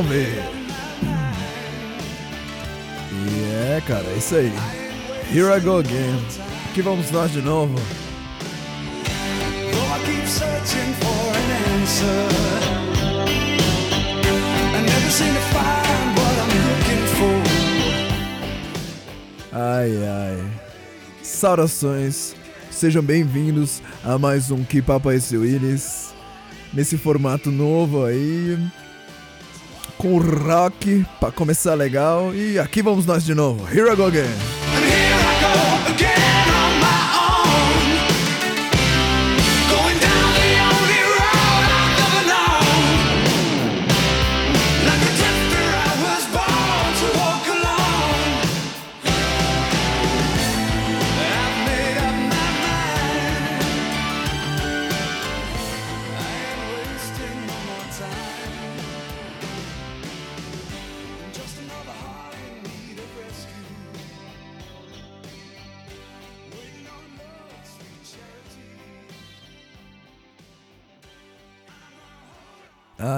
salve! E é, cara, é isso aí. Here I go again. Aqui vamos nós de novo. Ai, ai. Saudações. Sejam bem-vindos a mais um Que Papo é esse Willis. Nesse formato novo aí. Com rock pra começar legal. E aqui vamos nós de novo. Here I go again.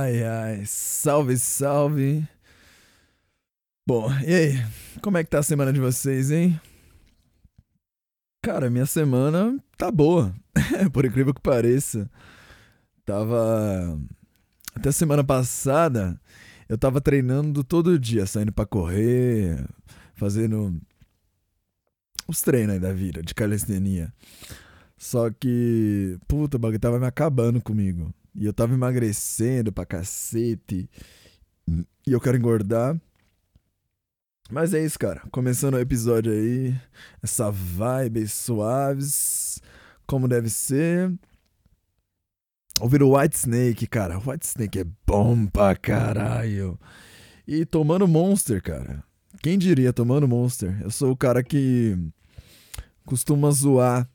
Ai, ai. Salve, salve. Bom, e aí? Como é que tá a semana de vocês, hein? Cara, minha semana tá boa. Por incrível que pareça. Tava. Até semana passada, eu tava treinando todo dia, saindo pra correr, fazendo os treinos aí da vida, de calistenia. Só que, puta, o bagulho tava me acabando comigo. E eu tava emagrecendo pra cacete. E eu quero engordar. Mas é isso, cara. Começando o episódio aí. Essa vibe suaves. Como deve ser. Ouvir o White Snake, cara. White Snake é bom pra caralho. E tomando Monster, cara. Quem diria tomando Monster? Eu sou o cara que costuma zoar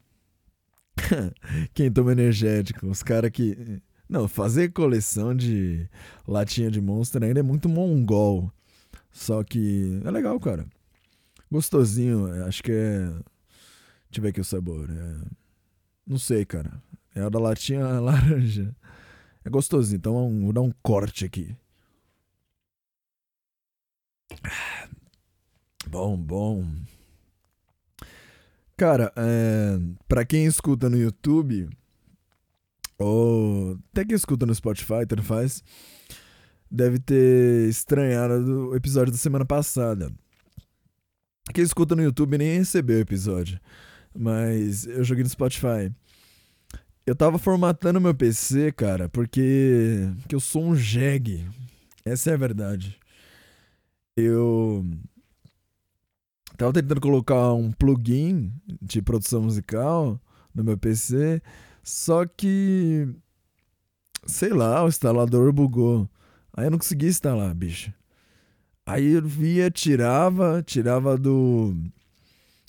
quem toma energético. Os caras que. Não, fazer coleção de latinha de Monster ainda é muito mongol. Só que é legal, cara. Gostosinho, acho que é. Deixa eu ver aqui o sabor. É... Não sei, cara. É a da latinha laranja. É gostosinho, então vou dar um corte aqui. Bom, bom. Cara, é... pra quem escuta no YouTube, ou até quem escuta no Spotify, tanto faz, deve ter estranhado do episódio da semana passada. Quem escuta no YouTube nem recebeu o episódio, mas eu joguei no Spotify. Eu tava formatando meu PC, cara, porque que eu sou um jegue. Essa é a verdade. Eu tava tentando colocar um plugin de produção musical no meu PC, só que sei lá, o instalador bugou. Aí eu não conseguia instalar, bicho. Aí eu via, tirava, tirava do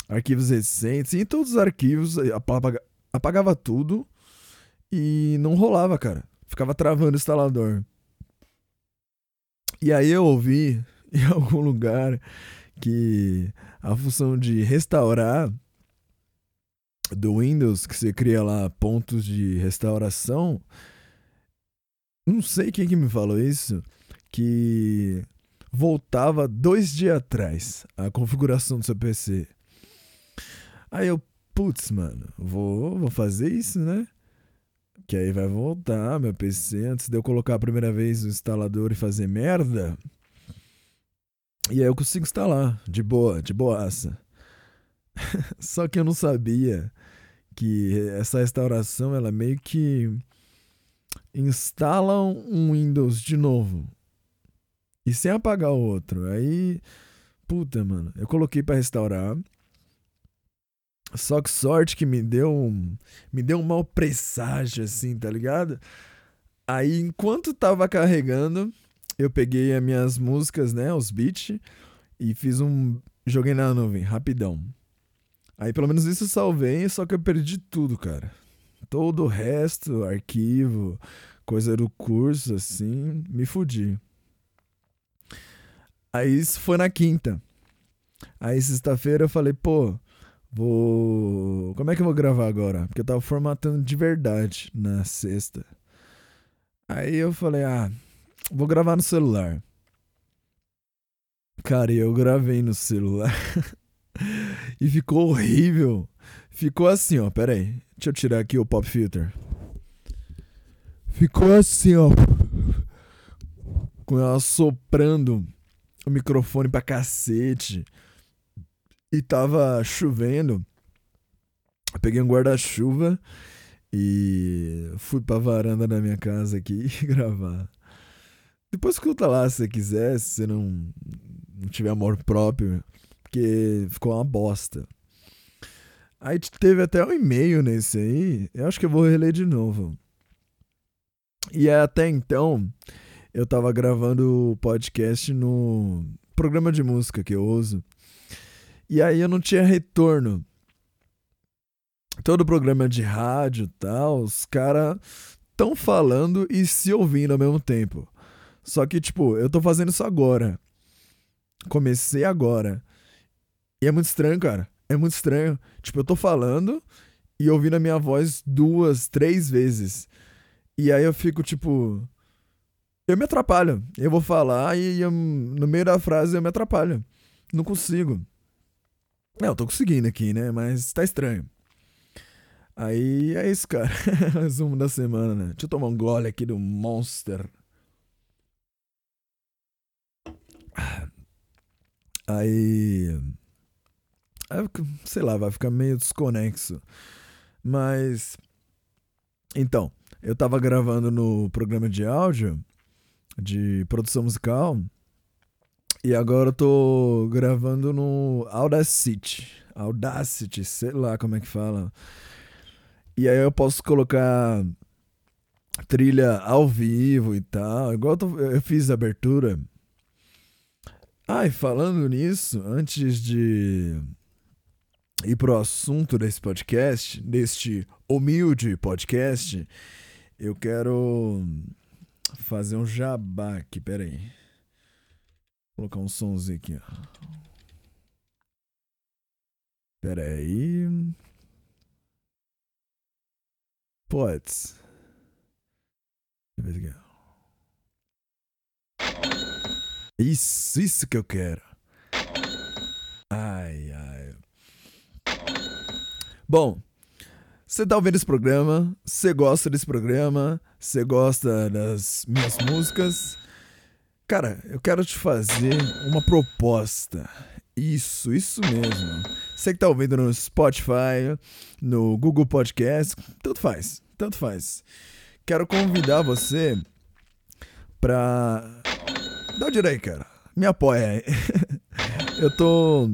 arquivos recentes, e todos os arquivos, apaga- apagava tudo e não rolava, cara. Ficava travando o instalador. E aí eu ouvi em algum lugar que a função de restaurar do Windows, que você cria lá pontos de restauração, não sei quem que me falou isso, que voltava dois dias atrás a configuração do seu PC. Aí eu, putz, mano, vou, vou fazer isso, né? Que aí vai voltar meu PC antes de eu colocar a primeira vez o instalador e fazer merda. E aí eu consigo instalar, de boa, de boaça. Só que eu não sabia que essa restauração, ela meio que instala um Windows de novo. E sem apagar o outro. Aí, puta, mano, eu coloquei pra restaurar. Só que sorte que me deu um, me deu um mau presságio assim, tá ligado? Aí, enquanto tava carregando, eu peguei as minhas músicas, né, os beats e fiz um joguei na nuvem, rapidão. Aí pelo menos isso eu salvei, só que eu perdi tudo, cara. Todo o resto, arquivo, coisa do curso, assim, me fudi. Aí isso foi na quinta. Aí sexta-feira eu falei, pô, vou. Como é que eu vou gravar agora? Porque eu tava formatando de verdade na sexta. Aí eu falei, ah, vou gravar no celular. Cara, eu gravei no celular. e ficou horrível. Ficou assim, ó. Pera aí. Deixa eu tirar aqui o pop filter. Ficou assim, ó. Com ela soprando o microfone pra cacete. E tava chovendo. Eu peguei um guarda-chuva e fui pra varanda da minha casa aqui gravar. Depois escuta lá se você quiser, se você não, não tiver amor próprio, porque ficou uma bosta. Aí teve até um e-mail nesse aí, eu acho que eu vou reler de novo. E até então, eu tava gravando o podcast no programa de música que eu uso. E aí eu não tinha retorno. Todo programa de rádio e tal, os caras tão falando e se ouvindo ao mesmo tempo. Só que, tipo, eu tô fazendo isso agora. Comecei agora. E é muito estranho, cara. É muito estranho. Tipo, eu tô falando e ouvindo a minha voz duas, três vezes. E aí eu fico, tipo. Eu me atrapalho. Eu vou falar e eu- no meio da frase eu me atrapalho. Não consigo. Não, eu tô conseguindo aqui, né? Mas tá estranho. Aí é isso, cara. Resumo da semana, né? Deixa eu tomar um gole aqui do Monster. Aí. Sei lá, vai ficar meio desconexo. Mas. Então, eu tava gravando no programa de áudio de produção musical. E agora eu tô gravando no Audacity. Audacity, sei lá como é que fala. E aí eu posso colocar trilha ao vivo e tal. Igual eu, tô- eu fiz a abertura. Ah, falando nisso, antes de ir pro assunto desse podcast, deste humilde podcast, eu quero fazer um jabá aqui, peraí. Vou colocar um somzinho aqui, ó. Peraí. Aqui. Isso, isso que eu quero. Ai, ai. Bom, você tá ouvindo esse programa, você gosta desse programa, você gosta das minhas músicas. Cara, eu quero te fazer uma proposta. Isso, isso mesmo. Você que tá ouvindo no Spotify, no Google Podcast, tanto faz, tanto faz. Quero convidar você pra. Dá o direito, cara. Me apoia aí. Eu tô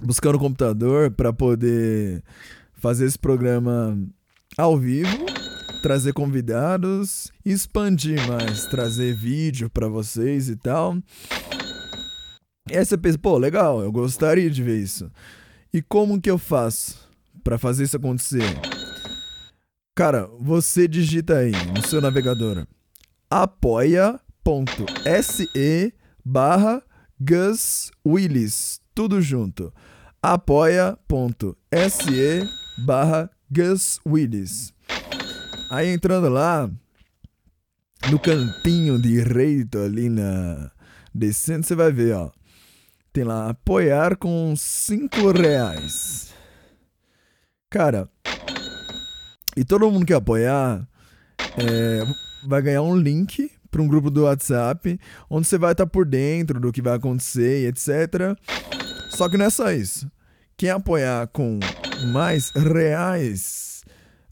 buscando um computador pra poder fazer esse programa ao vivo, trazer convidados, expandir mais, trazer vídeo pra vocês e tal. E aí você pensa, pô, legal, eu gostaria de ver isso. E como que eu faço pra fazer isso acontecer? Cara, você digita aí no seu navegador apoia.se barra Gus Willis, tudo junto. apoia.se barra Gus Willis. Aí entrando lá, no cantinho direito ali na descendo, você vai ver, ó. Tem lá apoiar com 5 reais. Cara, e todo mundo que apoiar é, vai ganhar um link para um grupo do WhatsApp, onde você vai estar por dentro do que vai acontecer e etc. Só que não é só isso. Quem apoiar com mais reais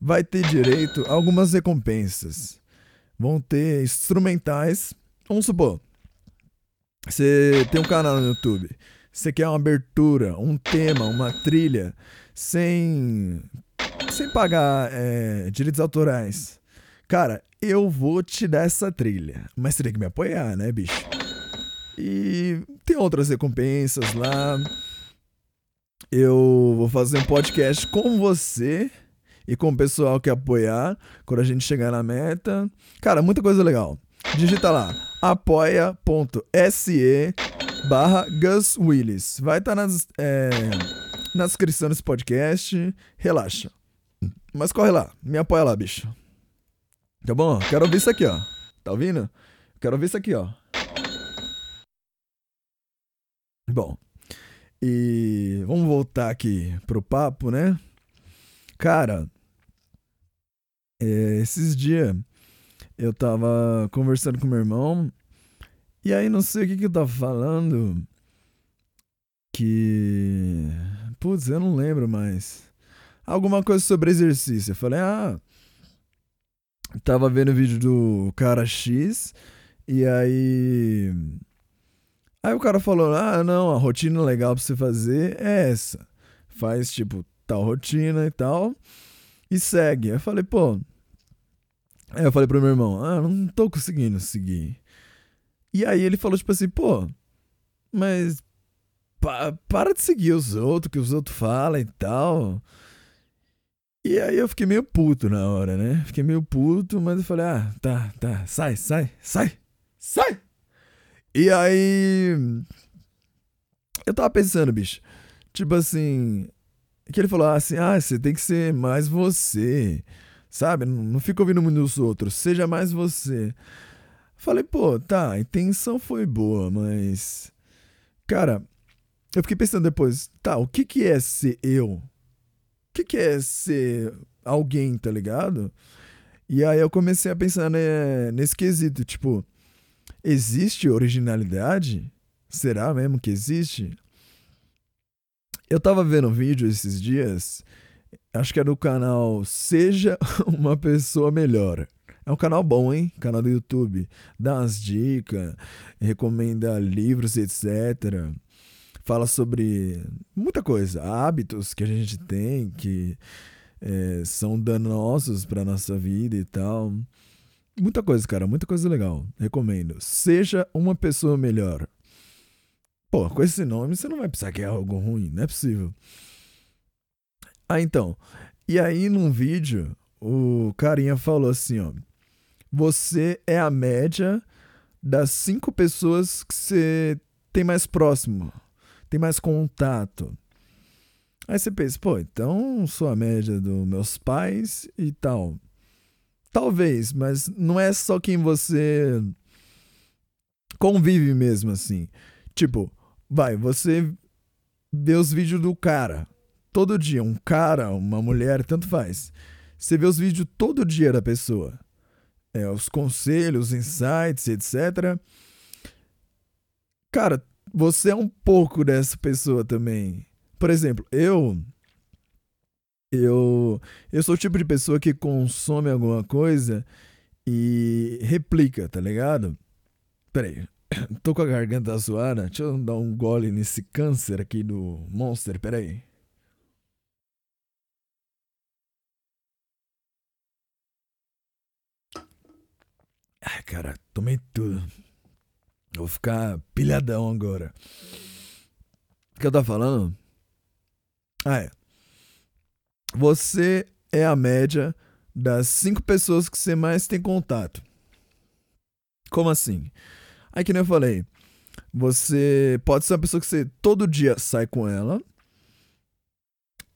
vai ter direito a algumas recompensas. Vão ter instrumentais. Vamos supor, você tem um canal no YouTube. Você quer uma abertura, um tema, uma trilha, sem, sem pagar é, direitos autorais. Cara, eu vou te dar essa trilha. Mas tem que me apoiar, né, bicho? E tem outras recompensas lá. Eu vou fazer um podcast com você e com o pessoal que apoiar quando a gente chegar na meta. Cara, muita coisa legal. Digita lá apoia.se barra Gus Willis. Vai estar nas, é, na descrição desse podcast. Relaxa. Mas corre lá, me apoia lá, bicho. Tá bom? Quero ouvir isso aqui, ó. Tá ouvindo? Quero ouvir isso aqui, ó. Bom, e vamos voltar aqui pro papo, né? Cara, é, esses dias eu tava conversando com meu irmão e aí não sei o que que eu tava falando que... Putz, eu não lembro mais. Alguma coisa sobre exercício. Eu falei, ah... Tava vendo o vídeo do cara X e aí... Aí o cara falou, ah, não, a rotina legal pra você fazer é essa. Faz, tipo, tal rotina e tal e segue. Aí eu falei, pô... Aí eu falei pro meu irmão, ah, não tô conseguindo seguir. E aí ele falou, tipo assim, pô, mas pa- para de seguir os outros, que os outros falam e tal. E aí eu fiquei meio puto na hora, né? Fiquei meio puto, mas eu falei, ah, tá, tá, sai, sai, sai, sai! E aí. Eu tava pensando, bicho, tipo assim. Que ele falou assim, ah, você tem que ser mais você, sabe? Não, não fica ouvindo muito os outros, seja mais você. Falei, pô, tá, a intenção foi boa, mas. Cara, eu fiquei pensando depois, tá, o que que é ser eu? O que que é ser alguém, tá ligado? E aí eu comecei a pensar né, nesse quesito, tipo, existe originalidade? Será mesmo que existe? Eu tava vendo um vídeo esses dias, acho que é do canal Seja uma Pessoa Melhor. É um canal bom, hein? Canal do YouTube. Dá umas dicas, recomenda livros, etc. Fala sobre muita coisa, hábitos que a gente tem que é, são danosos pra nossa vida e tal. Muita coisa, cara, muita coisa legal. Recomendo. Seja uma pessoa melhor. Pô, com esse nome você não vai pensar que é algo ruim, não é possível. Ah, então. E aí num vídeo, o carinha falou assim, ó. Você é a média das cinco pessoas que você tem mais próximo, tem mais contato. Aí você pensa, pô, então sou a média dos meus pais e tal. Talvez, mas não é só quem você convive mesmo assim. Tipo, vai, você vê os vídeos do cara todo dia, um cara, uma mulher, tanto faz. Você vê os vídeos todo dia da pessoa. É, os conselhos, os insights, etc. Cara, você é um pouco dessa pessoa também. Por exemplo, eu eu eu sou o tipo de pessoa que consome alguma coisa e replica, tá ligado? Peraí, tô com a garganta zoada. Deixa eu dar um gole nesse câncer aqui do Monster, peraí. Ai, cara, tomei tudo. Vou ficar pilhadão agora. O que eu tava falando? Ah, é. Você é a média das cinco pessoas que você mais tem contato. Como assim? Aí que nem eu falei, você pode ser uma pessoa que você todo dia sai com ela.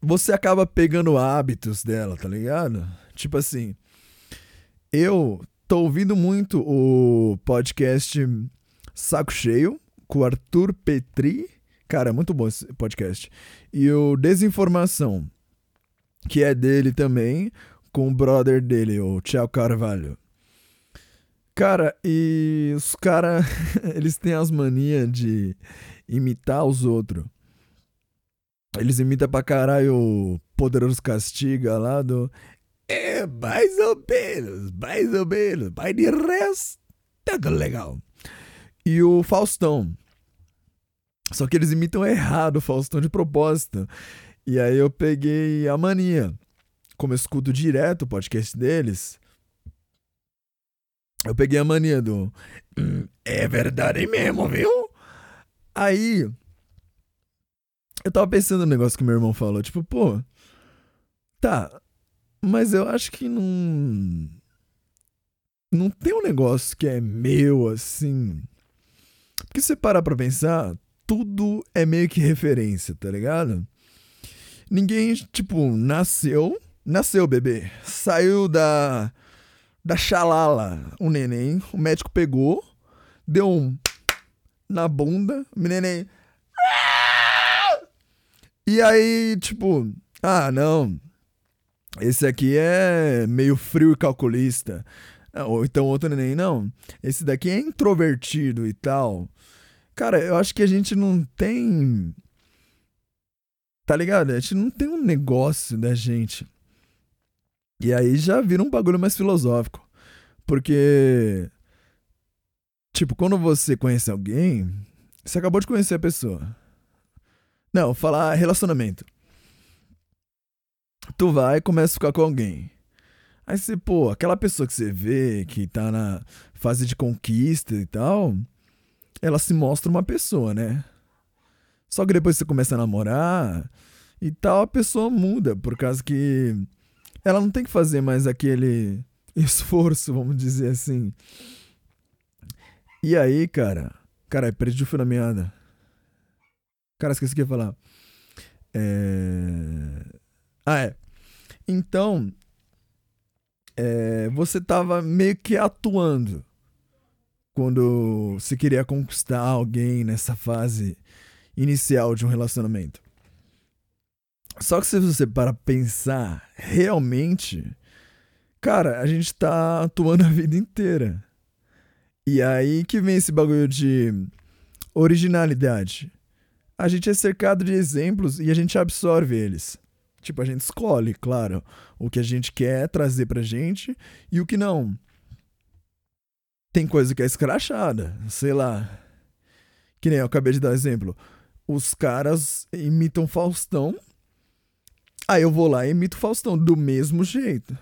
Você acaba pegando hábitos dela, tá ligado? Tipo assim, eu tô ouvindo muito o podcast Saco Cheio com o Arthur Petri. Cara, é muito bom esse podcast. E o Desinformação, que é dele também, com o brother dele, o Thiago Carvalho. Cara, e os caras, eles têm as manias de imitar os outros. Eles imitam pra caralho o Poderoso Castiga lá do. É, mais ou menos, mais ou menos, mas de resto, tá legal. E o Faustão. Só que eles imitam errado o Faustão de propósito. E aí eu peguei a mania. Como eu escuto direto o podcast deles, eu peguei a mania do. "Hum, é verdade mesmo, viu? Aí. Eu tava pensando no negócio que meu irmão falou. Tipo, pô. Tá. Mas eu acho que não. Não tem um negócio que é meu assim. Porque se você parar pra pensar, tudo é meio que referência, tá ligado? Ninguém, tipo, nasceu. Nasceu, bebê. Saiu da. Da xalala, o neném. O médico pegou, deu um. Na bunda. O neném. E aí, tipo, ah, não. Esse aqui é meio frio e calculista. Ah, Ou então outro nem, não. Esse daqui é introvertido e tal. Cara, eu acho que a gente não tem. Tá ligado? A gente não tem um negócio da gente. E aí já vira um bagulho mais filosófico. Porque. Tipo, quando você conhece alguém, você acabou de conhecer a pessoa. Não, falar relacionamento. Tu vai e começa a ficar com alguém. Aí você, pô, aquela pessoa que você vê que tá na fase de conquista e tal, ela se mostra uma pessoa, né? Só que depois você começa a namorar e tal, a pessoa muda, por causa que ela não tem que fazer mais aquele esforço, vamos dizer assim. E aí, cara, cara, perdi o fio da meada. Cara, esqueci o que ia falar. É... Ah, é. Então, é, você tava meio que atuando quando você queria conquistar alguém nessa fase inicial de um relacionamento. Só que se você para pensar realmente, cara, a gente tá atuando a vida inteira. E aí que vem esse bagulho de originalidade. A gente é cercado de exemplos e a gente absorve eles. Tipo, a gente escolhe, claro, o que a gente quer trazer pra gente e o que não. Tem coisa que é escrachada, sei lá. Que nem eu acabei de dar exemplo. Os caras imitam Faustão. Aí eu vou lá e imito Faustão do mesmo jeito.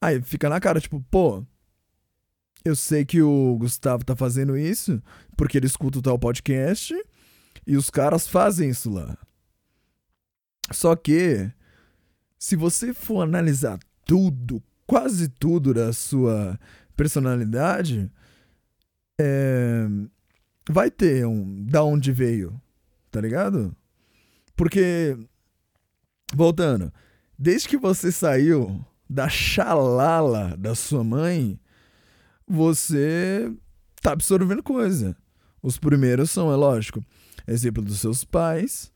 Aí fica na cara, tipo, pô, eu sei que o Gustavo tá fazendo isso porque ele escuta o tal podcast e os caras fazem isso lá. Só que, se você for analisar tudo, quase tudo da sua personalidade, é, vai ter um da onde veio, tá ligado? Porque, voltando, desde que você saiu da xalala da sua mãe, você tá absorvendo coisa. Os primeiros são, é lógico, exemplo dos seus pais,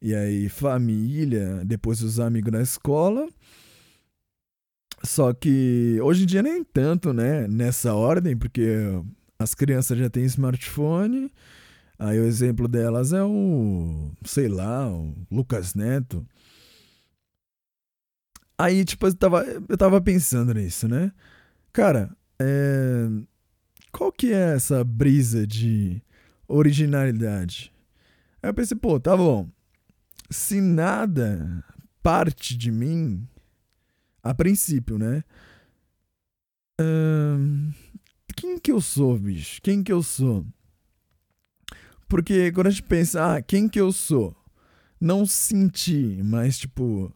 e aí família, depois os amigos na escola. Só que hoje em dia nem tanto, né? Nessa ordem, porque as crianças já têm smartphone. Aí o exemplo delas é o, sei lá, o Lucas Neto. Aí, tipo, eu tava, eu tava pensando nisso, né? Cara, é... qual que é essa brisa de originalidade? Aí eu pensei, pô, tá bom. Se nada parte de mim, a princípio, né? Ahn, quem que eu sou, bicho? Quem que eu sou? Porque quando a gente pensa, ah, quem que eu sou? Não sentir, mas tipo,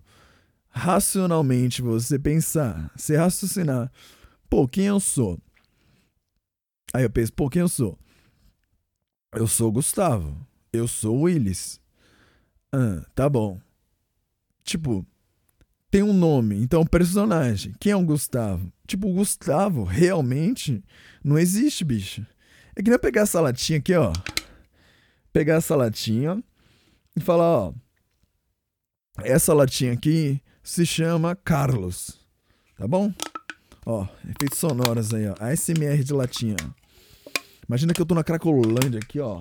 racionalmente você pensar, você raciocinar, pô, quem eu sou? Aí eu penso, pô, quem eu sou? Eu sou Gustavo. Eu sou Willis. Ah, tá bom. Tipo, tem um nome, então personagem. Quem é o Gustavo? Tipo, o Gustavo realmente não existe, bicho. É que nem eu pegar essa latinha aqui, ó. Pegar essa latinha e falar, ó. Essa latinha aqui se chama Carlos. Tá bom? Ó, efeitos sonoros aí, ó. ASMR de latinha. Imagina que eu tô na Cracolândia aqui, ó.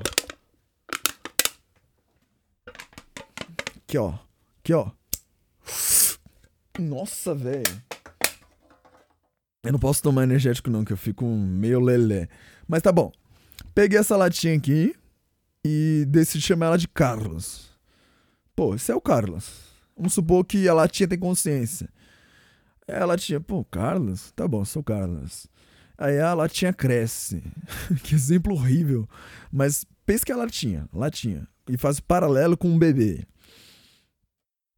Aqui, ó. Aqui, ó. Nossa, velho. Eu não posso tomar energético não, que eu fico meio lelé. Mas tá bom. Peguei essa latinha aqui e decidi chamar ela de Carlos. Pô, esse é o Carlos. Vamos supor que a latinha tem consciência. Aí a latinha, pô, Carlos? Tá bom, sou Carlos. Aí a latinha cresce. que exemplo horrível. Mas pensa que a latinha, latinha. E faz paralelo com um bebê.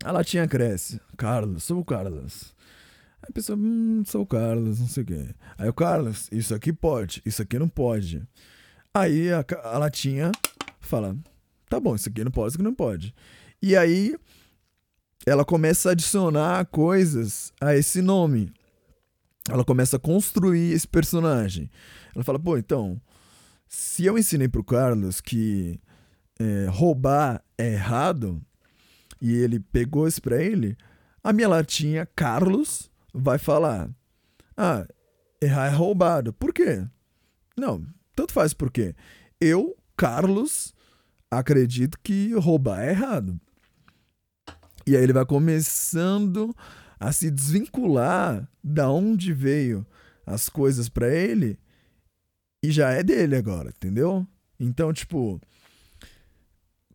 A latinha cresce. Carlos, sou o Carlos. Aí a pessoa, hum, sou o Carlos, não sei o quê. Aí o Carlos, isso aqui pode, isso aqui não pode. Aí a, a latinha fala, tá bom, isso aqui não pode, isso aqui não pode. E aí ela começa a adicionar coisas a esse nome. Ela começa a construir esse personagem. Ela fala, pô, então, se eu ensinei pro Carlos que é, roubar é errado e ele pegou isso pra ele, a minha latinha Carlos vai falar: Ah, errar é roubado. Por quê? Não, tanto faz por quê. Eu, Carlos, acredito que roubar é errado. E aí ele vai começando a se desvincular da onde veio as coisas pra ele e já é dele agora, entendeu? Então, tipo,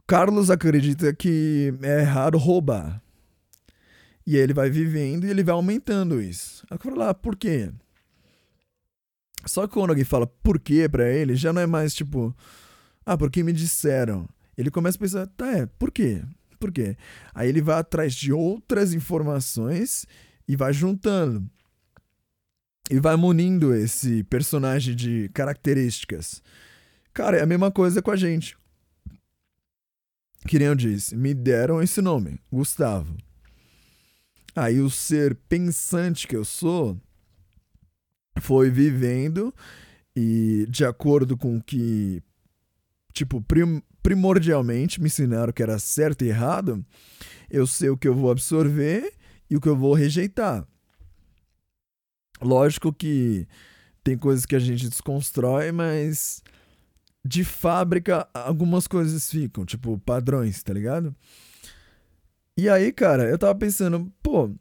Carlos acredita que é errado roubar. E aí ele vai vivendo e ele vai aumentando isso. Aí eu falo lá, por quê? Só que quando alguém fala por quê pra ele, já não é mais tipo, ah, porque me disseram. Ele começa a pensar, tá, é, por quê? Por quê? Aí ele vai atrás de outras informações e vai juntando. E vai munindo esse personagem de características. Cara, é a mesma coisa com a gente. Que nem eu disse, me deram esse nome, Gustavo. Aí o ser pensante que eu sou foi vivendo e de acordo com o que, tipo, prim- primordialmente me ensinaram que era certo e errado, eu sei o que eu vou absorver e o que eu vou rejeitar. Lógico que tem coisas que a gente desconstrói, mas de fábrica algumas coisas ficam, tipo padrões, tá ligado? E aí, cara, eu tava pensando, pô,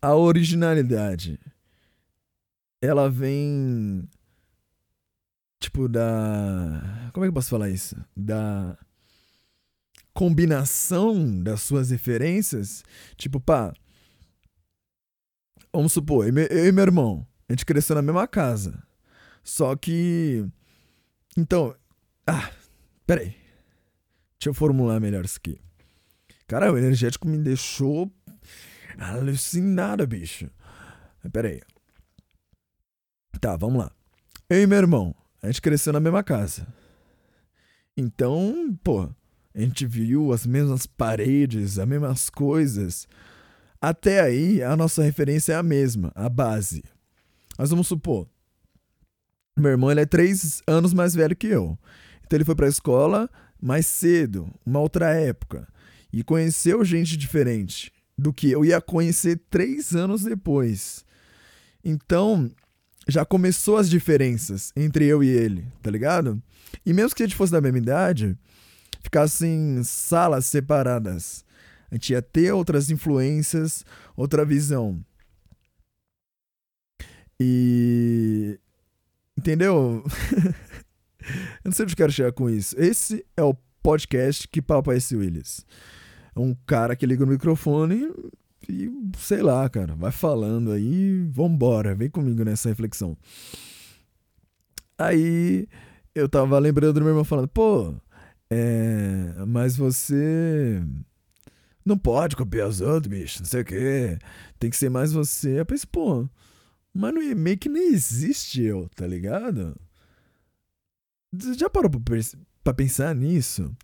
a originalidade, ela vem, tipo, da. Como é que eu posso falar isso? Da combinação das suas referências. Tipo, pá. Vamos supor, eu e meu irmão, a gente cresceu na mesma casa. Só que. Então. Ah, peraí. Deixa eu formular melhor isso aqui. Cara, o energético me deixou alucinado, bicho. Pera aí. Tá, vamos lá. Eu e meu irmão, a gente cresceu na mesma casa. Então, pô, a gente viu as mesmas paredes, as mesmas coisas. Até aí, a nossa referência é a mesma, a base. Mas vamos supor, meu irmão ele é três anos mais velho que eu. Então ele foi pra escola mais cedo, uma outra época e conheceu gente diferente do que eu ia conhecer três anos depois. Então, já começou as diferenças entre eu e ele, tá ligado? E mesmo que a gente fosse da mesma idade, ficassem salas separadas. A gente ia ter outras influências, outra visão. E. Entendeu? eu não sei onde quero chegar com isso. Esse é o podcast que Papai esse Willis. É um cara que liga o microfone e, sei lá, cara, vai falando aí, vambora, vem comigo nessa reflexão. Aí eu tava lembrando do meu irmão falando, pô, é, mas você não pode copiar os outros, bicho, não sei o quê, tem que ser mais você. Eu pensei, pô, mas não, meio que nem existe eu, tá ligado? Já parou pra, pra pensar nisso?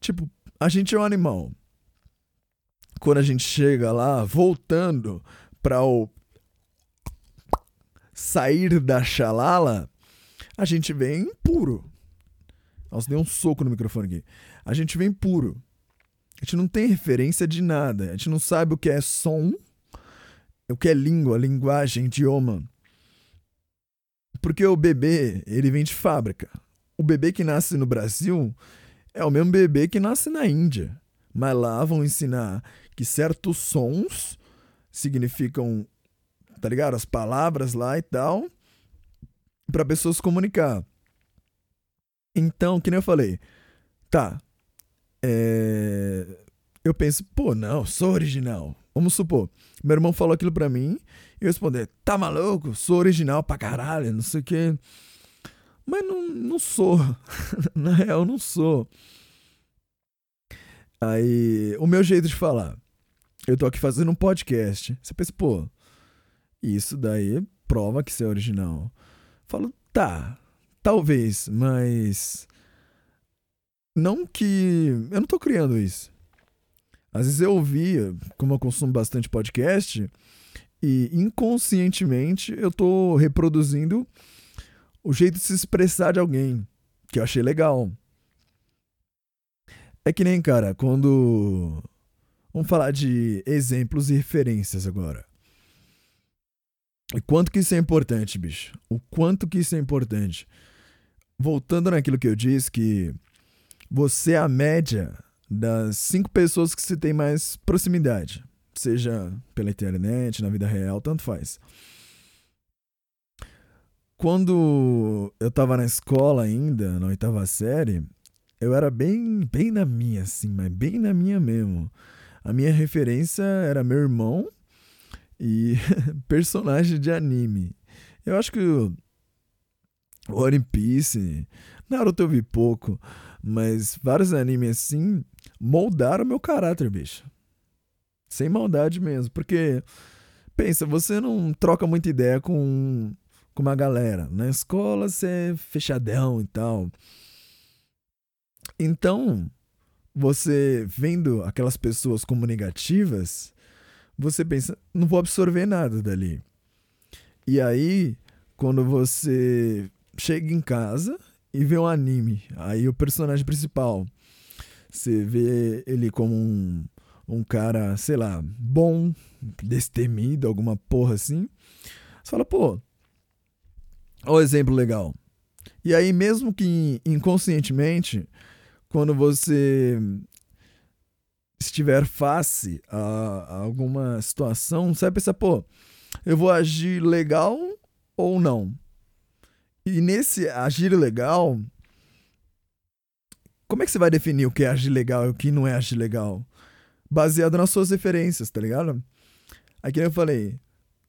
Tipo, a gente é um animal. Quando a gente chega lá, voltando para o sair da xalala, a gente vem puro. Nossa, dei um soco no microfone aqui. A gente vem puro. A gente não tem referência de nada. A gente não sabe o que é som, o que é língua, linguagem, idioma. Porque o bebê, ele vem de fábrica. O bebê que nasce no Brasil é o mesmo bebê que nasce na Índia. Mas lá vão ensinar que certos sons significam, tá ligado? As palavras lá e tal, para pessoas comunicar. Então, que nem eu falei, tá. é, Eu penso, pô, não, sou original. Vamos supor, meu irmão falou aquilo pra mim e eu respondi, tá maluco? Sou original pra caralho, não sei o quê. Mas não, não sou. Na real, não sou. Aí, o meu jeito de falar. Eu tô aqui fazendo um podcast. Você pensa, pô, isso daí prova que você é original. Falo, tá, talvez, mas. Não que. Eu não tô criando isso. Às vezes eu ouvia, como eu consumo bastante podcast, e inconscientemente eu tô reproduzindo o jeito de se expressar de alguém, que eu achei legal. É que nem, cara, quando. Vamos falar de exemplos e referências agora. E quanto que isso é importante, bicho? O quanto que isso é importante. Voltando naquilo que eu disse, que você é a média das cinco pessoas que você tem mais proximidade. Seja pela internet, na vida real, tanto faz. Quando eu tava na escola ainda, na oitava série, eu era bem, bem na minha, assim, mas bem na minha mesmo. A minha referência era meu irmão e personagem de anime. Eu acho que o One Piece, Naruto eu vi pouco, mas vários animes assim moldaram meu caráter, bicho. Sem maldade mesmo, porque pensa, você não troca muita ideia com com uma galera. Na escola você é fechadão e tal. Então, você vendo aquelas pessoas como negativas, você pensa, não vou absorver nada dali. E aí, quando você chega em casa e vê um anime, aí o personagem principal, você vê ele como um, um cara, sei lá, bom, destemido, alguma porra assim. Você fala, pô, o exemplo legal. E aí, mesmo que inconscientemente, quando você estiver face a, a alguma situação, você vai pensar, pô, eu vou agir legal ou não? E nesse agir legal, como é que você vai definir o que é agir legal e o que não é agir legal? Baseado nas suas referências, tá ligado? Aqui eu falei,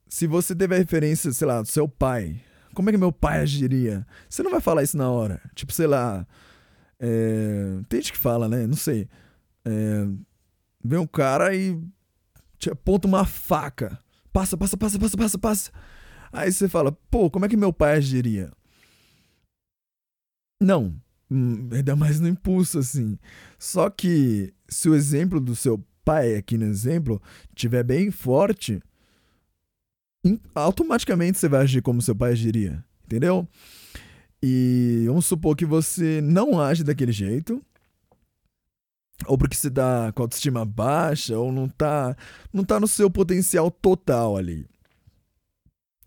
se você teve a referência, sei lá, do seu pai, como é que meu pai agiria? Você não vai falar isso na hora. Tipo, sei lá. É... Tem gente que fala, né? Não sei. É... Vem um cara e te aponta uma faca. Passa, passa, passa, passa, passa, passa. Aí você fala, pô, como é que meu pai agiria? Não. Hum, ainda mais no impulso, assim. Só que se o exemplo do seu pai aqui no exemplo tiver bem forte, automaticamente você vai agir como seu pai agiria, entendeu? E vamos supor que você não age daquele jeito, ou porque você tá com a autoestima baixa, ou não tá, não tá no seu potencial total ali.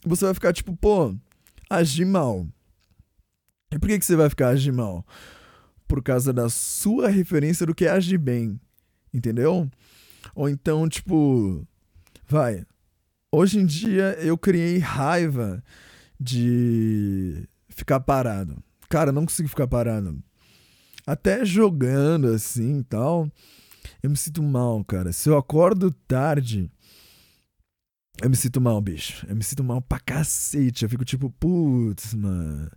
Você vai ficar tipo, pô, agir mal. E por que, que você vai ficar agir mal? Por causa da sua referência do que é agir bem, entendeu? Ou então, tipo, vai, Hoje em dia eu criei raiva de ficar parado. Cara, não consigo ficar parado. Até jogando assim e tal, eu me sinto mal, cara. Se eu acordo tarde, eu me sinto mal, bicho. Eu me sinto mal pra cacete. Eu fico tipo, putz, mano, o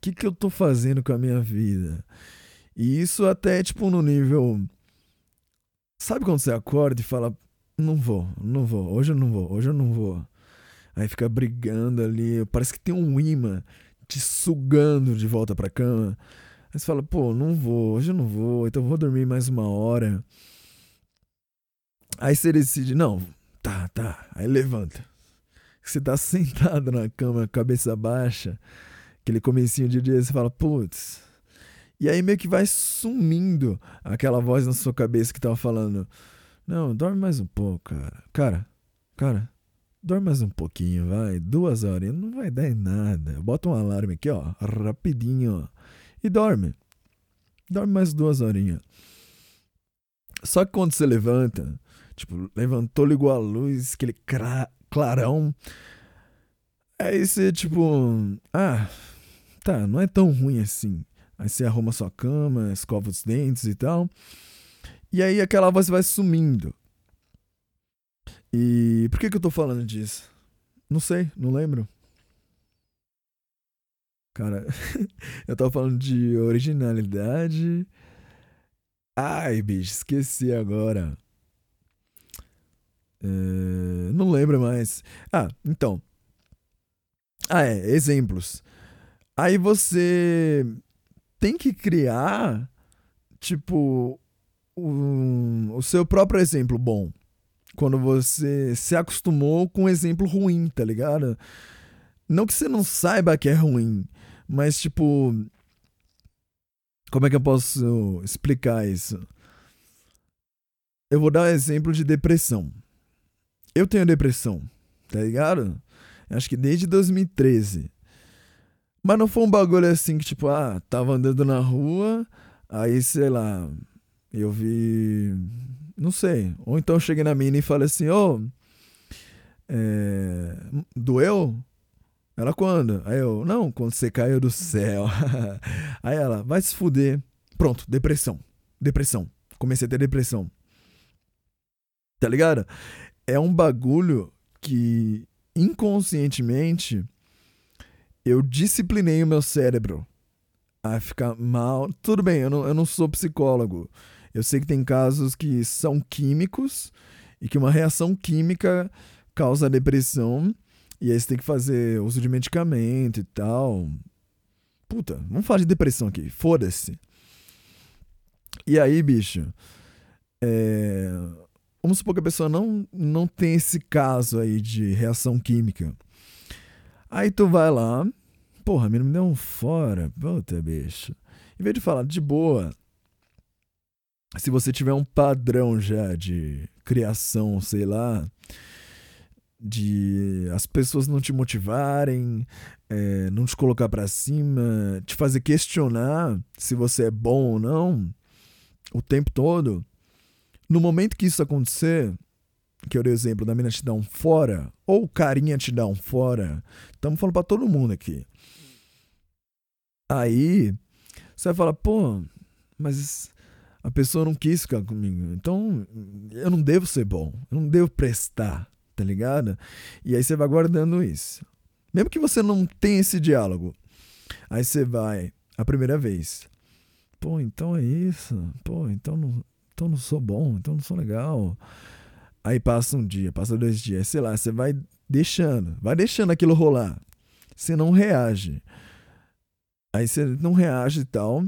que que eu tô fazendo com a minha vida? E isso até, tipo, no nível. Sabe quando você acorda e fala, não vou, não vou, hoje eu não vou, hoje eu não vou. Aí fica brigando ali, parece que tem um imã te sugando de volta pra cama. Aí você fala, pô, não vou, hoje eu não vou, então eu vou dormir mais uma hora. Aí você decide, não, tá, tá, aí levanta. Você tá sentado na cama, cabeça baixa, aquele comecinho de dia, você fala, putz. E aí meio que vai sumindo aquela voz na sua cabeça que tava falando, não, dorme mais um pouco, cara. Cara, cara, dorme mais um pouquinho, vai. Duas horas, não vai dar em nada. Bota um alarme aqui, ó, rapidinho, ó. E dorme. Dorme mais duas horinhas. Só que quando você levanta, tipo, levantou, ligou a luz, aquele clarão. Aí você, tipo, ah, tá, não é tão ruim assim. Aí você arruma sua cama, escova os dentes e tal. E aí aquela voz vai sumindo. E por que, que eu tô falando disso? Não sei, não lembro. Cara, eu tava falando de originalidade. Ai, bicho, esqueci agora. É, não lembro mais. Ah, então. Ah, é, exemplos. Aí você tem que criar, tipo, o, o seu próprio exemplo bom. Quando você se acostumou com um exemplo ruim, tá ligado? Não que você não saiba que é ruim, mas tipo. Como é que eu posso explicar isso? eu vou dar um exemplo de depressão. Eu tenho depressão, tá ligado? Acho que desde 2013. Mas não foi um bagulho assim que, tipo, ah, tava andando na rua, aí, sei lá, eu vi. Não sei. Ou então eu cheguei na mina e falei assim, ô. é, doeu? Ela quando? Aí eu, não, quando você caiu do céu. Aí ela, vai se fuder. Pronto, depressão. Depressão. Comecei a ter depressão. Tá ligado? É um bagulho que inconscientemente eu disciplinei o meu cérebro a ficar mal. Tudo bem, eu não, eu não sou psicólogo. Eu sei que tem casos que são químicos e que uma reação química causa depressão. E aí você tem que fazer uso de medicamento e tal. Puta, vamos falar de depressão aqui. Foda-se. E aí, bicho, é... vamos supor que a pessoa não, não tem esse caso aí de reação química. Aí tu vai lá, porra, me deu um fora, puta, bicho. Em vez de falar de boa, se você tiver um padrão já de criação, sei lá, de as pessoas não te motivarem, é, não te colocar pra cima, te fazer questionar se você é bom ou não o tempo todo. No momento que isso acontecer, que eu dei o exemplo da mina te dar um fora, ou o carinha te dar um fora, estamos falando pra todo mundo aqui. Aí, você vai falar, pô, mas a pessoa não quis ficar comigo, então eu não devo ser bom, eu não devo prestar, tá ligado? E aí você vai guardando isso. Mesmo que você não tenha esse diálogo, aí você vai, a primeira vez, pô, então é isso, pô, então não, então não sou bom, então não sou legal. Aí passa um dia, passa dois dias, sei lá, você vai deixando, vai deixando aquilo rolar. Você não reage. Aí você não reage e tal.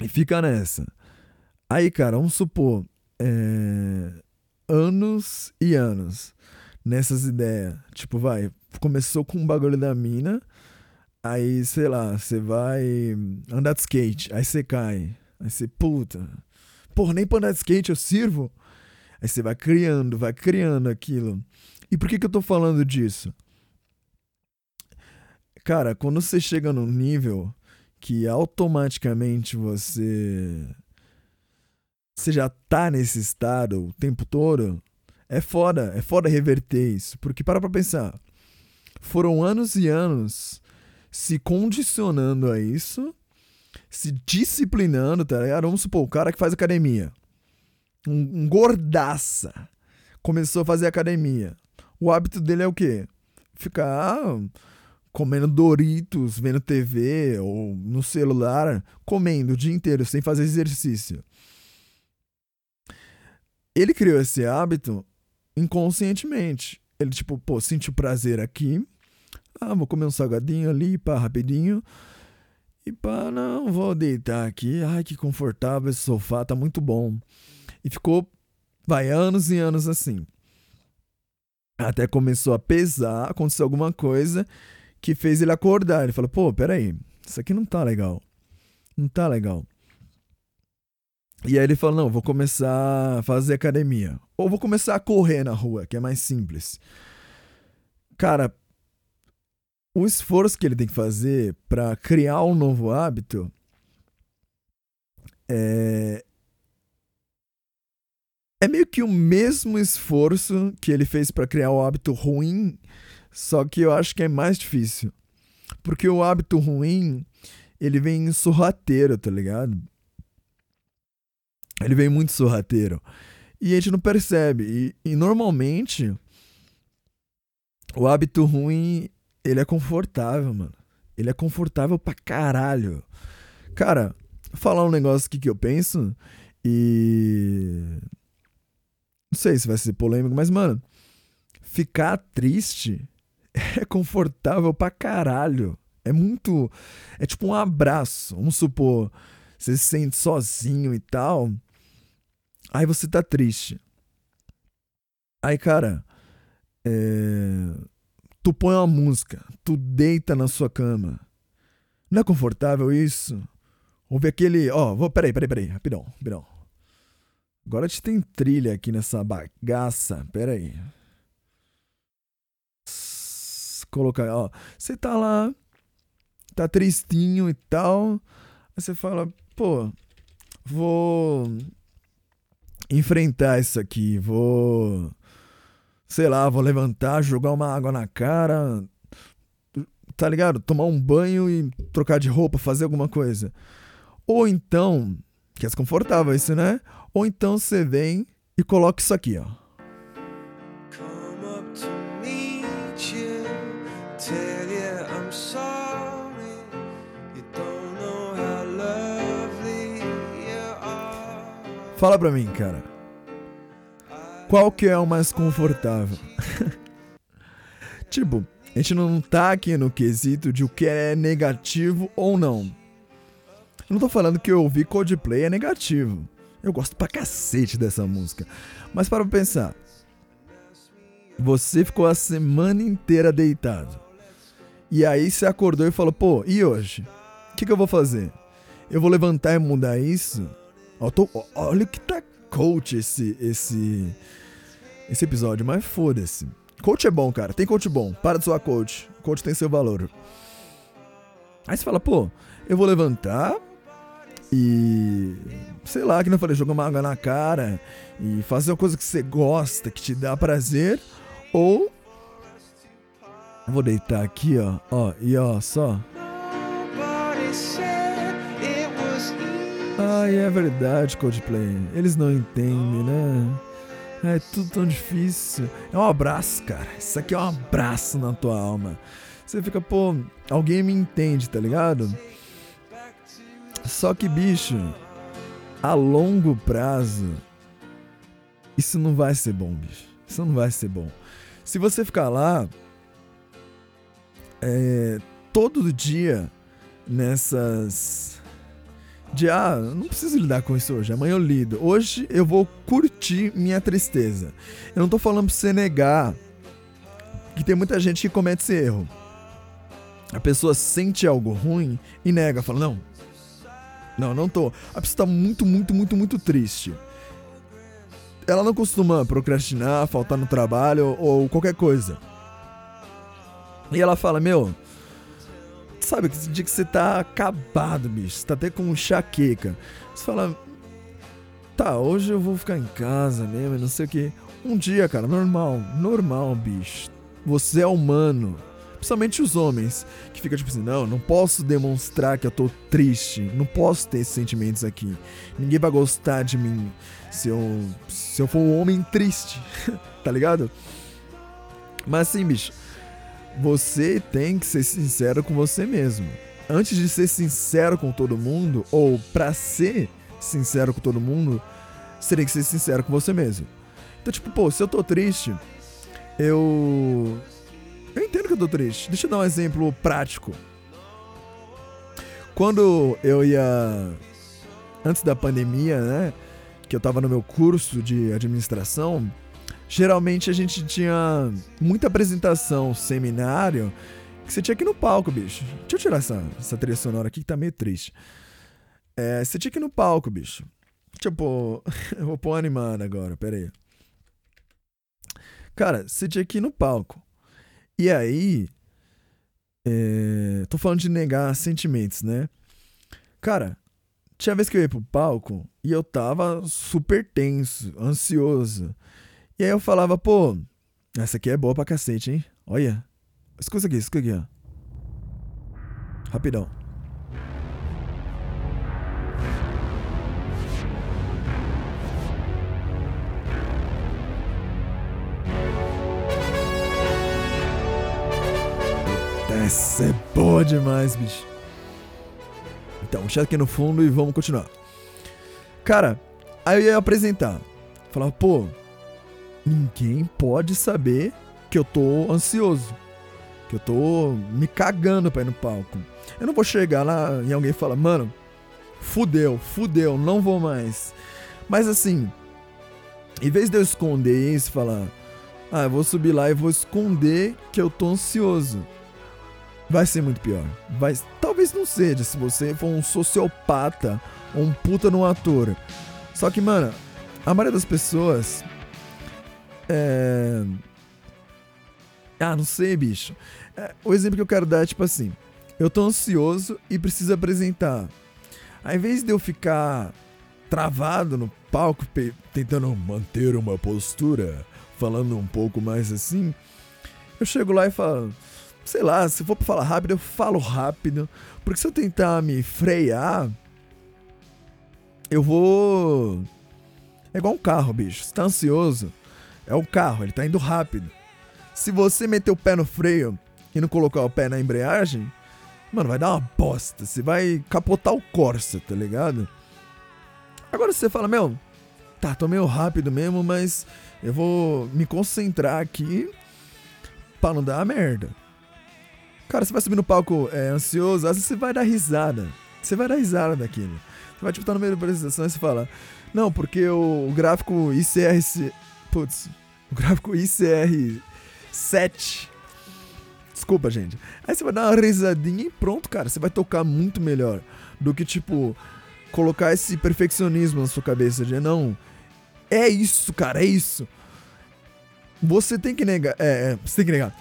E fica nessa. Aí, cara, vamos supor. é, anos e anos nessas ideias. Tipo, vai. Começou com um bagulho da mina. Aí, sei lá, você vai andar de skate. Aí você cai. Aí você, puta. Porra, nem pra andar de skate eu sirvo. Aí você vai criando, vai criando aquilo. E por que, que eu tô falando disso? Cara, quando você chega num nível que automaticamente você. Você já tá nesse estado o tempo todo, é foda, é foda reverter isso. Porque para pra pensar. Foram anos e anos se condicionando a isso, se disciplinando, tá ligado? Vamos supor, o cara que faz academia um, um gordaça, começou a fazer academia. O hábito dele é o quê? Ficar comendo Doritos, vendo TV ou no celular, comendo o dia inteiro sem fazer exercício. Ele criou esse hábito inconscientemente. Ele, tipo, pô, sentiu prazer aqui. Ah, vou comer um salgadinho ali, pá, rapidinho. E pá, não, vou deitar aqui. Ai, que confortável esse sofá, tá muito bom. E ficou, vai, anos e anos assim. Até começou a pesar, aconteceu alguma coisa que fez ele acordar. Ele falou: pô, peraí, isso aqui não tá legal. Não tá legal. E aí ele falou: não, vou começar a fazer academia. Ou vou começar a correr na rua, que é mais simples. Cara, o esforço que ele tem que fazer para criar um novo hábito é, é meio que o mesmo esforço que ele fez para criar o hábito ruim, só que eu acho que é mais difícil. Porque o hábito ruim, ele vem sorrateiro, tá ligado? Ele vem muito sorrateiro. E a gente não percebe. E, e normalmente, o hábito ruim, ele é confortável, mano. Ele é confortável pra caralho. Cara, falar um negócio aqui que eu penso e não sei se vai ser polêmico, mas, mano, ficar triste é confortável pra caralho. É muito. É tipo um abraço. Vamos supor, você se sente sozinho e tal. Aí você tá triste. Aí, cara, é... tu põe uma música, tu deita na sua cama. Não é confortável isso? Ouve aquele. Ó, vou. Peraí, peraí, peraí, rapidão, rapidão. Agora te tem trilha aqui nessa bagaça. Pera aí. Colocar, ó. Você tá lá, tá tristinho e tal. Aí você fala, pô, vou enfrentar isso aqui, vou. Sei lá, vou levantar, jogar uma água na cara, tá ligado? Tomar um banho e trocar de roupa, fazer alguma coisa. Ou então, que é desconfortável isso, né? Ou então você vem e coloca isso aqui, ó. Fala pra mim, cara. Qual que é o mais confortável? tipo, a gente não tá aqui no quesito de o que é negativo ou não. Eu não tô falando que ouvir Coldplay é negativo. Eu gosto pra cacete dessa música. Mas para pensar. Você ficou a semana inteira deitado. E aí você acordou e falou, pô, e hoje? O que, que eu vou fazer? Eu vou levantar e mudar isso? Ó, tô- olha que tá coach esse, esse, esse episódio, mas foda-se. Coach é bom, cara. Tem coach bom. Para de zoar coach. Coach tem seu valor. Aí você fala, pô, eu vou levantar e. Sei lá, que não falei, jogar uma água na cara e fazer uma coisa que você gosta, que te dá prazer. Ou. eu Vou deitar aqui, ó. Ó, e ó, só. Ai, é verdade, Coldplay. Eles não entendem, né? É tudo tão difícil. É um abraço, cara. Isso aqui é um abraço na tua alma. Você fica, pô, alguém me entende, tá ligado? Só que, bicho, a longo prazo, isso não vai ser bom, bicho. Isso não vai ser bom. Se você ficar lá, é, todo dia nessas de ah, não preciso lidar com isso hoje, amanhã eu lido. Hoje eu vou curtir minha tristeza. Eu não tô falando pra você negar que tem muita gente que comete esse erro. A pessoa sente algo ruim e nega, fala: "Não. Não, não tô". A pessoa tá muito, muito, muito, muito triste. Ela não costuma procrastinar, faltar no trabalho ou qualquer coisa. E ela fala: "Meu, Sabe, esse dia que você tá acabado, bicho. Você tá até com enxaqueca. Você fala. Tá, hoje eu vou ficar em casa mesmo, não sei o que. Um dia, cara, normal. Normal, bicho. Você é humano. Principalmente os homens. Que fica tipo assim, não, não posso demonstrar que eu tô triste. Não posso ter esses sentimentos aqui. Ninguém vai gostar de mim se eu, se eu for um homem triste. tá ligado? Mas assim, bicho você tem que ser sincero com você mesmo. Antes de ser sincero com todo mundo, ou pra ser sincero com todo mundo, você tem que ser sincero com você mesmo. Então, tipo, pô, se eu tô triste, eu. Eu entendo que eu tô triste. Deixa eu dar um exemplo prático. Quando eu ia. Antes da pandemia, né? Que eu tava no meu curso de administração, geralmente a gente tinha muita apresentação, seminário, que você tinha ir no palco, bicho. Deixa eu tirar essa, essa trilha sonora aqui que tá meio triste. É, você tinha ir no palco, bicho. Deixa eu vou pôr uma animada agora, pera aí. Cara, você tinha ir no palco. E aí. é, tô falando de negar sentimentos, né? Cara, tinha vez que eu ia pro palco e eu tava super tenso, ansioso. E aí eu falava, pô, essa aqui é boa pra cacete, hein? Olha. Escuta aqui, escuta aqui, ó. Rapidão. Essa é boa demais, bicho. Então, deixa aqui no fundo e vamos continuar. Cara, aí eu ia apresentar. Falava, pô, ninguém pode saber que eu tô ansioso. Que eu tô me cagando pra ir no palco. Eu não vou chegar lá e alguém fala, mano, fudeu, fudeu, não vou mais. Mas assim, em vez de eu esconder isso falar, ah, eu vou subir lá e vou esconder que eu tô ansioso. Vai ser muito pior. Vai, talvez não seja se você for um sociopata ou um puta no ator. Só que, mano, a maioria das pessoas. É. Ah, não sei, bicho. É, o exemplo que eu quero dar é tipo assim: eu tô ansioso e preciso apresentar. Ao invés de eu ficar travado no palco, tentando manter uma postura, falando um pouco mais assim, eu chego lá e falo, sei lá, se for pra falar rápido, eu falo rápido, porque se eu tentar me frear, eu vou. É igual um carro, bicho. Você tá ansioso, é um carro, ele tá indo rápido. Se você meter o pé no freio e não colocar o pé na embreagem, mano, vai dar uma bosta. Você vai capotar o Corsa, tá ligado? Agora você fala, meu, tá, tô meio rápido mesmo, mas eu vou me concentrar aqui pra não dar merda. Cara, você vai subir no palco é, ansioso, às vezes você vai dar risada. Você vai dar risada daquilo. Você vai, tipo, tá no meio da apresentação e você fala, não, porque o, o gráfico ICR... Putz, o gráfico ICR 7 Desculpa, gente. Aí você vai dar uma risadinha e pronto, cara. Você vai tocar muito melhor do que, tipo, colocar esse perfeccionismo na sua cabeça de não. É isso, cara, é isso. Você tem que negar. É, é, você tem que negar.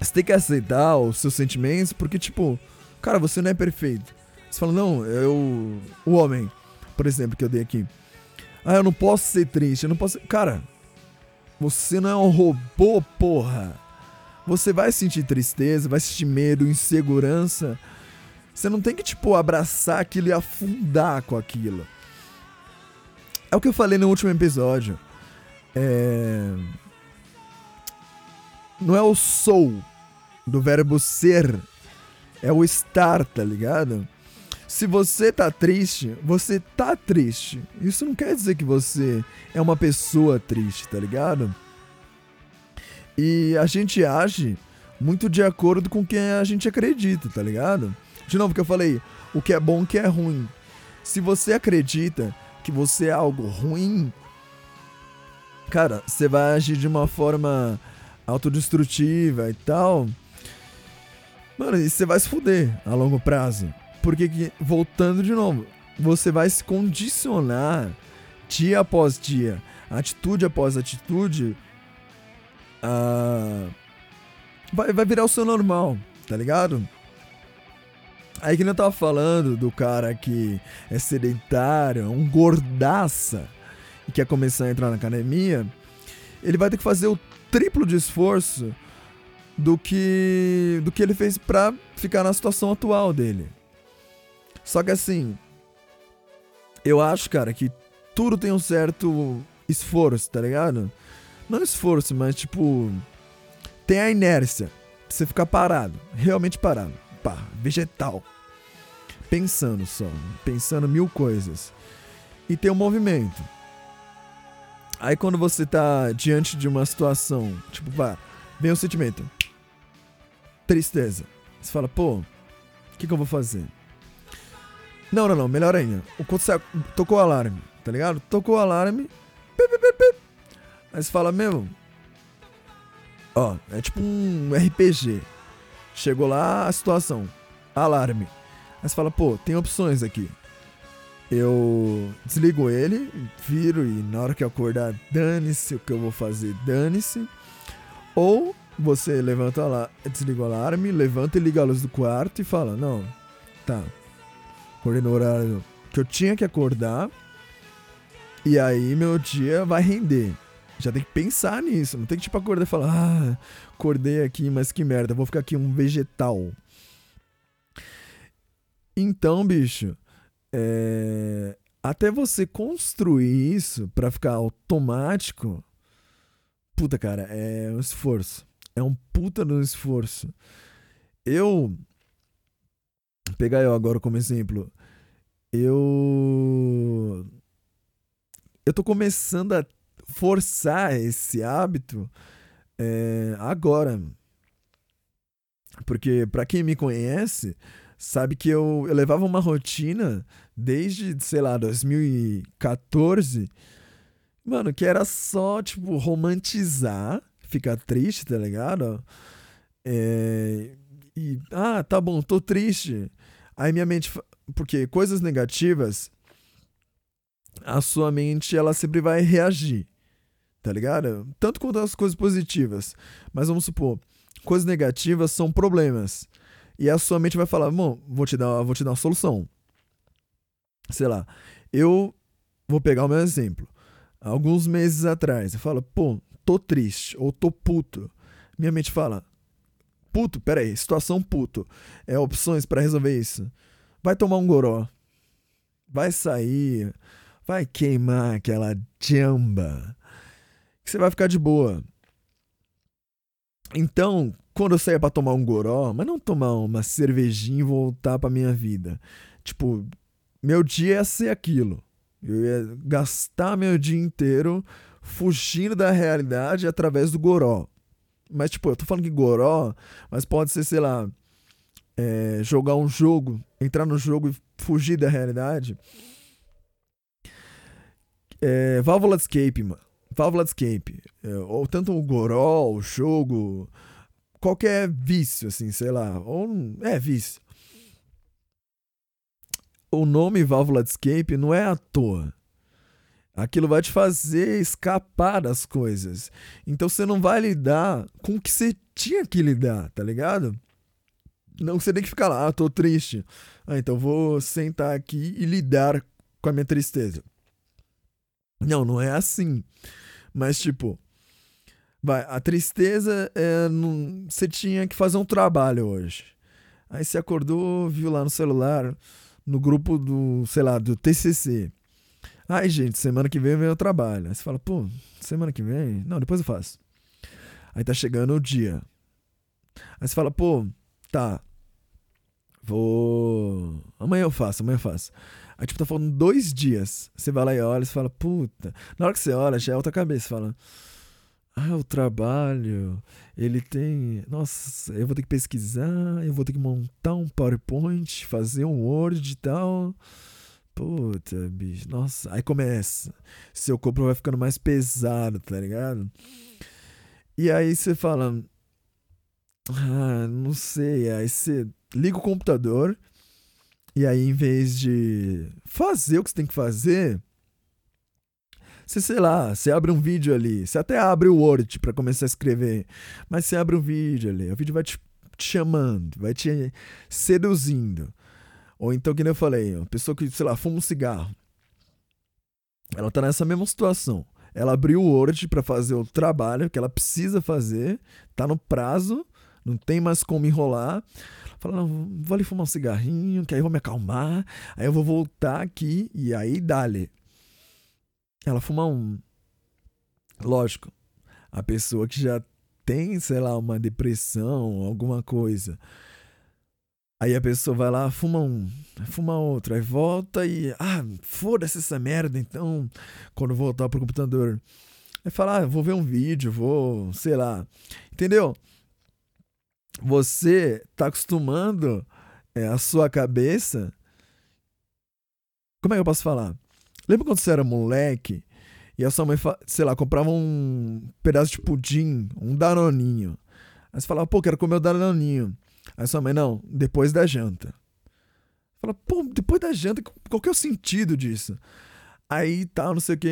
Você tem que aceitar os seus sentimentos, porque, tipo, cara, você não é perfeito. Você fala, não, eu. O homem, por exemplo, que eu dei aqui. Ah, eu não posso ser triste, eu não posso. Cara, você não é um robô, porra. Você vai sentir tristeza, vai sentir medo, insegurança. Você não tem que, tipo, abraçar aquilo e afundar com aquilo. É o que eu falei no último episódio. É. Não é o sou do verbo ser, é o estar, tá ligado? Se você tá triste, você tá triste. Isso não quer dizer que você é uma pessoa triste, tá ligado? E a gente age muito de acordo com quem a gente acredita, tá ligado? De novo que eu falei, o que é bom, o que é ruim. Se você acredita que você é algo ruim, cara, você vai agir de uma forma autodestrutiva e tal. Mano, e você vai se fuder a longo prazo. Porque, que- voltando de novo, você vai se condicionar dia após dia, atitude após atitude, a... vai, vai virar o seu normal, tá ligado? Aí que eu tava falando do cara que é sedentário, um gordaça, e quer começar a entrar na academia, ele vai ter que fazer o triplo de esforço do que do que ele fez pra ficar na situação atual dele. Só que assim, eu acho, cara, que tudo tem um certo esforço, tá ligado? Não esforço, mas tipo, tem a inércia. Você ficar parado, realmente parado. Pá, vegetal. Pensando só, pensando mil coisas. E tem o movimento. Aí quando você tá diante de uma situação, tipo, pá, vem o sentimento. Tristeza. Você fala, pô, o que, que eu vou fazer? Não, não, não, melhor ainda. O você tocou o alarme, tá ligado? Tocou o alarme. pip, pip, pip. Aí você fala, meu. Ó, é tipo um RPG. Chegou lá a situação. Alarme. Aí você fala, pô, tem opções aqui. Eu desligo ele, viro e na hora que eu acordar, dane-se o que eu vou fazer, dane-se. Ou você levanta lá, desliga o alarme, levanta e liga a luz do quarto e fala, não, tá. Acordei no horário que eu tinha que acordar. E aí meu dia vai render. Já tem que pensar nisso. Não tem que tipo acordar e falar, ah, acordei aqui, mas que merda, vou ficar aqui um vegetal. Então, bicho, é, até você construir isso pra ficar automático, puta, cara, é um esforço. É um puta um esforço. Eu. Pegar eu agora como exemplo. Eu. Eu tô começando a forçar esse hábito é, agora. Porque, pra quem me conhece, sabe que eu, eu levava uma rotina desde, sei lá, 2014. Mano, que era só, tipo, romantizar, ficar triste, tá ligado? É, e, ah, tá bom, tô triste. Aí minha mente. Porque coisas negativas a sua mente ela sempre vai reagir, tá ligado? Tanto quanto as coisas positivas. Mas vamos supor, coisas negativas são problemas. E a sua mente vai falar, bom, vou te dar, vou te dar uma solução. Sei lá, eu vou pegar o meu exemplo. Alguns meses atrás, eu falo, pô, tô triste ou tô puto. Minha mente fala, puto, peraí, situação puto. É opções pra resolver isso. Vai tomar um goró. Vai sair. Vai queimar aquela jamba. Que você vai ficar de boa. Então, quando eu saía pra tomar um goró, mas não tomar uma cervejinha e voltar pra minha vida. Tipo, meu dia ia ser aquilo. Eu ia gastar meu dia inteiro fugindo da realidade através do goró. Mas, tipo, eu tô falando que goró, mas pode ser, sei lá, é, jogar um jogo, entrar no jogo e fugir da realidade. É, válvula de escape, mano. Válvula de escape. É, ou tanto o goró, o jogo, qualquer vício, assim, sei lá. Ou, é, vício. O nome válvula de escape não é à toa. Aquilo vai te fazer escapar das coisas. Então você não vai lidar com o que você tinha que lidar, tá ligado? Não, você tem que ficar lá, ah, tô triste. Ah, então vou sentar aqui e lidar com a minha tristeza. Não, não é assim. Mas, tipo, vai, a tristeza é. Você tinha que fazer um trabalho hoje. Aí você acordou, viu lá no celular, no grupo do, sei lá, do TCC. Ai, gente, semana que vem vem o trabalho. Aí você fala, pô, semana que vem? Não, depois eu faço. Aí tá chegando o dia. Aí você fala, pô, tá. Vou. Amanhã eu faço, amanhã eu faço. Aí, tipo, tá falando dois dias. Você vai lá e olha, você fala, puta. Na hora que você olha, já é outra cabeça. Fala, ah, o trabalho, ele tem. Nossa, eu vou ter que pesquisar, eu vou ter que montar um PowerPoint, fazer um Word e tal. Puta, bicho, nossa. Aí começa. Seu corpo vai ficando mais pesado, tá ligado? E aí você fala. Ah, não sei. Aí você liga o computador. E aí, em vez de fazer o que você tem que fazer, você, sei lá, você abre um vídeo ali. Você até abre o Word para começar a escrever. Mas você abre um vídeo ali. O vídeo vai te, te chamando, vai te seduzindo. Ou então, que eu falei, uma pessoa que, sei lá, fuma um cigarro. Ela tá nessa mesma situação. Ela abriu o Word para fazer o trabalho que ela precisa fazer, tá no prazo, não tem mais como enrolar. Fala, não, vou ali fumar um cigarrinho, que aí eu vou me acalmar, aí eu vou voltar aqui e aí dale. Ela fuma um. Lógico, a pessoa que já tem, sei lá, uma depressão, alguma coisa. Aí a pessoa vai lá, fuma um, fuma outro, aí volta e. Ah, foda-se essa merda, então. Quando voltar pro computador. Aí fala, ah, vou ver um vídeo, vou, sei lá. Entendeu? Você tá acostumando é, a sua cabeça. Como é que eu posso falar? Lembra quando você era moleque e a sua mãe, sei lá, comprava um pedaço de pudim, um danoninho. Aí você falava, pô, quero comer o danoninho. Aí sua mãe, não, depois da janta. Fala, pô, depois da janta, qual que é o sentido disso? Aí tal, tá, não sei o que.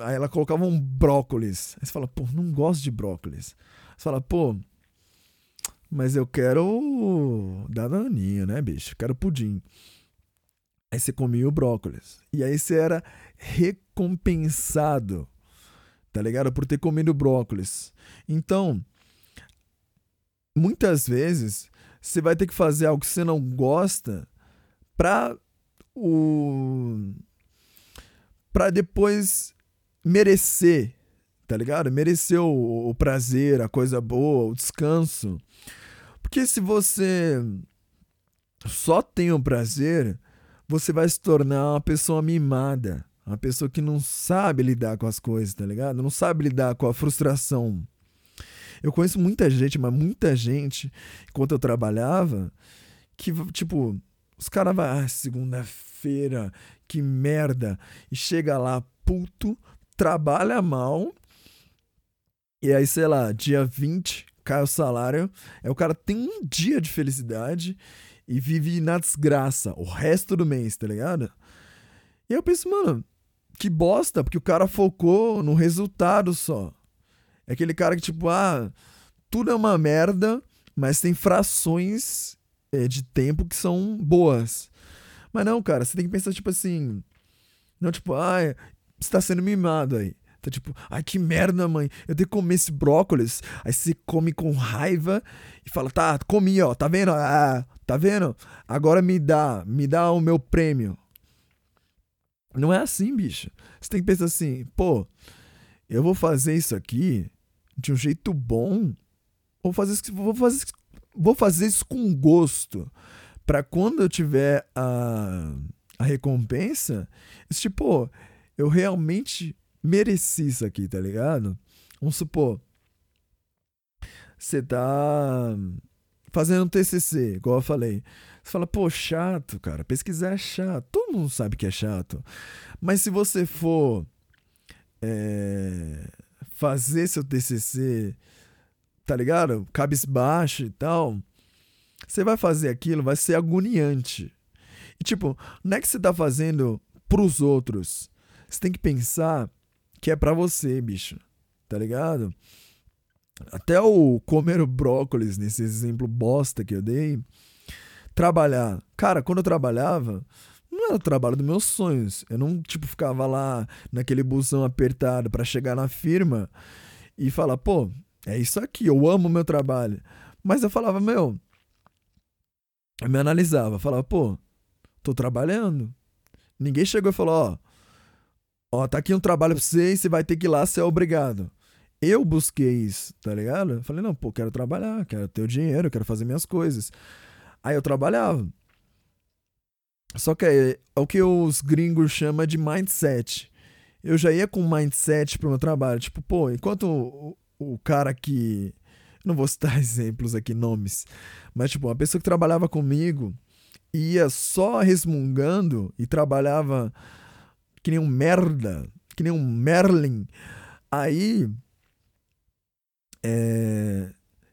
Aí ela colocava um brócolis. Aí você fala, pô, não gosto de brócolis. Você fala, pô, mas eu quero danoninho, né, bicho? Quero pudim. Aí você comia o brócolis. E aí você era recompensado, tá ligado? Por ter comido brócolis. Então, muitas vezes, você vai ter que fazer algo que você não gosta pra o para depois merecer, tá ligado? Merecer o, o, prazer, a coisa boa, o descanso. Porque se você só tem o prazer, você vai se tornar uma pessoa mimada. Uma pessoa que não sabe lidar com as coisas, tá ligado? Não sabe lidar com a frustração. Eu conheço muita gente, mas muita gente, enquanto eu trabalhava, que, tipo, os caras vão, ah, segunda-feira, que merda. E chega lá, puto, trabalha mal. E aí, sei lá, dia 20, cai o salário. Aí o cara tem um dia de felicidade e vive na desgraça o resto do mês, tá ligado? E aí eu penso, mano, que bosta, porque o cara focou no resultado só. É aquele cara que, tipo, ah, tudo é uma merda, mas tem frações é, de tempo que são boas. Mas não, cara, você tem que pensar, tipo assim. Não, tipo, ah, você tá sendo mimado aí. Tá tipo, ai que merda, mãe. Eu tenho que comer esse brócolis. Aí você come com raiva e fala, tá, comi, ó, tá vendo? Ah, tá vendo? Agora me dá, me dá o meu prêmio. Não é assim, bicho. Você tem que pensar assim, pô, eu vou fazer isso aqui de um jeito bom. Vou fazer isso, vou fazer, vou fazer isso com gosto. Pra quando eu tiver a, a recompensa, tipo, eu realmente mereci isso aqui, tá ligado? Vamos supor, você tá fazendo um TCC, igual eu falei. Você fala, pô, chato, cara. Pesquisar é chato. Todo mundo sabe que é chato. Mas se você for é, fazer seu TCC, tá ligado? Cabisbaixo e tal, você vai fazer aquilo, vai ser agoniante. E tipo, não é que você tá fazendo pros outros. Você tem que pensar que é para você, bicho. Tá ligado? Até o comer brócolis, nesse exemplo bosta que eu dei, trabalhar. Cara, quando eu trabalhava, não era o trabalho dos meus sonhos. Eu não, tipo, ficava lá naquele busão apertado para chegar na firma e falar, pô, é isso aqui, eu amo o meu trabalho. Mas eu falava, meu, eu me analisava, falava, pô, tô trabalhando. Ninguém chegou e falou, ó, Ó, tá aqui um trabalho pra você e você vai ter que ir lá ser obrigado. Eu busquei isso, tá ligado? Falei, não, pô, quero trabalhar, quero ter o dinheiro, quero fazer minhas coisas. Aí eu trabalhava. Só que é, é o que os gringos chamam de mindset. Eu já ia com mindset pro meu trabalho. Tipo, pô, enquanto o, o cara que. Não vou citar exemplos aqui, nomes. Mas, tipo, uma pessoa que trabalhava comigo ia só resmungando e trabalhava que nem um merda, que nem um Merlin. Aí. É,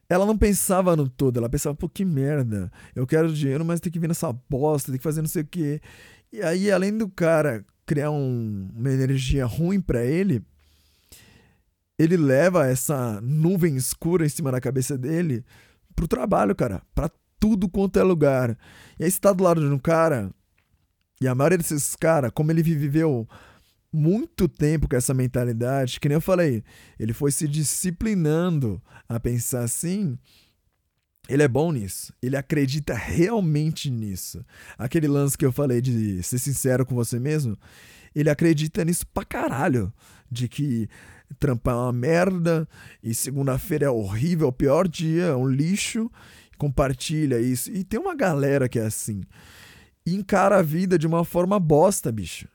ela não pensava no todo, ela pensava, pô, que merda. Eu quero dinheiro, mas tem que vir nessa bosta, tem que fazer não sei o quê. E aí, além do cara criar um, uma energia ruim para ele, ele leva essa nuvem escura em cima da cabeça dele pro trabalho, cara. Pra tudo quanto é lugar. E aí você tá do lado de um cara e a maioria desses caras, como ele viveu muito tempo com essa mentalidade, que nem eu falei, ele foi se disciplinando a pensar assim. Ele é bom nisso. Ele acredita realmente nisso. Aquele lance que eu falei de ser sincero com você mesmo, ele acredita nisso pra caralho. De que trampar é uma merda e segunda-feira é horrível, é o pior dia, é um lixo. Compartilha isso. E tem uma galera que é assim e encara a vida de uma forma bosta, bicho.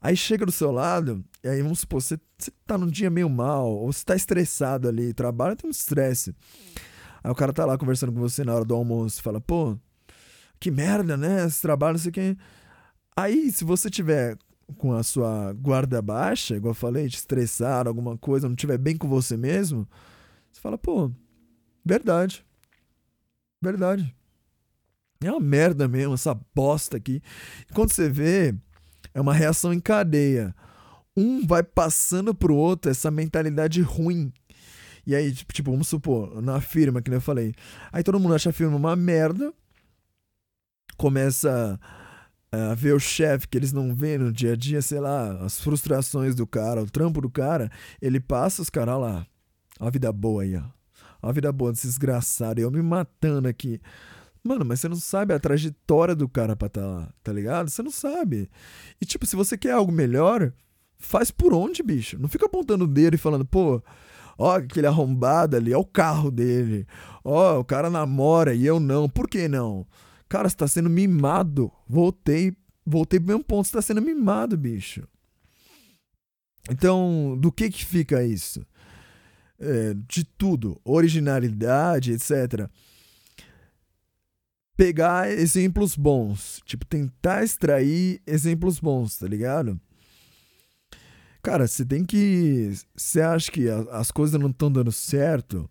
Aí chega do seu lado, e aí vamos supor, você, você tá num dia meio mal, ou você tá estressado ali, trabalho tem um estresse. Aí o cara tá lá conversando com você na hora do almoço, fala, pô, que merda, né? Esse trabalho, não sei o. Aí, se você tiver com a sua guarda baixa, igual eu falei, te estressar, alguma coisa, não tiver bem com você mesmo, você fala, pô, verdade. Verdade. É uma merda mesmo, essa bosta aqui. E quando você vê, é uma reação em cadeia. Um vai passando pro outro essa mentalidade ruim. E aí, tipo, vamos supor, na firma, que eu falei. Aí todo mundo acha a firma uma merda. Começa a ver o chefe que eles não vêem no dia a dia, sei lá, as frustrações do cara, o trampo do cara. Ele passa os caras lá. Ó a vida boa aí, ó. Ó a vida boa desgraçado. Eu me matando aqui. Mano, mas você não sabe a trajetória do cara pra tá lá, tá ligado? Você não sabe. E tipo, se você quer algo melhor, faz por onde, bicho? Não fica apontando o dedo e falando, pô, ó, aquele arrombado ali, ó o carro dele. Ó, o cara namora e eu não. Por que não? Cara, você tá sendo mimado. Voltei, voltei pro mesmo ponto, você tá sendo mimado, bicho. Então, do que que fica isso? É, de tudo, originalidade, etc pegar exemplos bons. Tipo, tentar extrair exemplos bons, tá ligado? Cara, você tem que. Você acha que as coisas não estão dando certo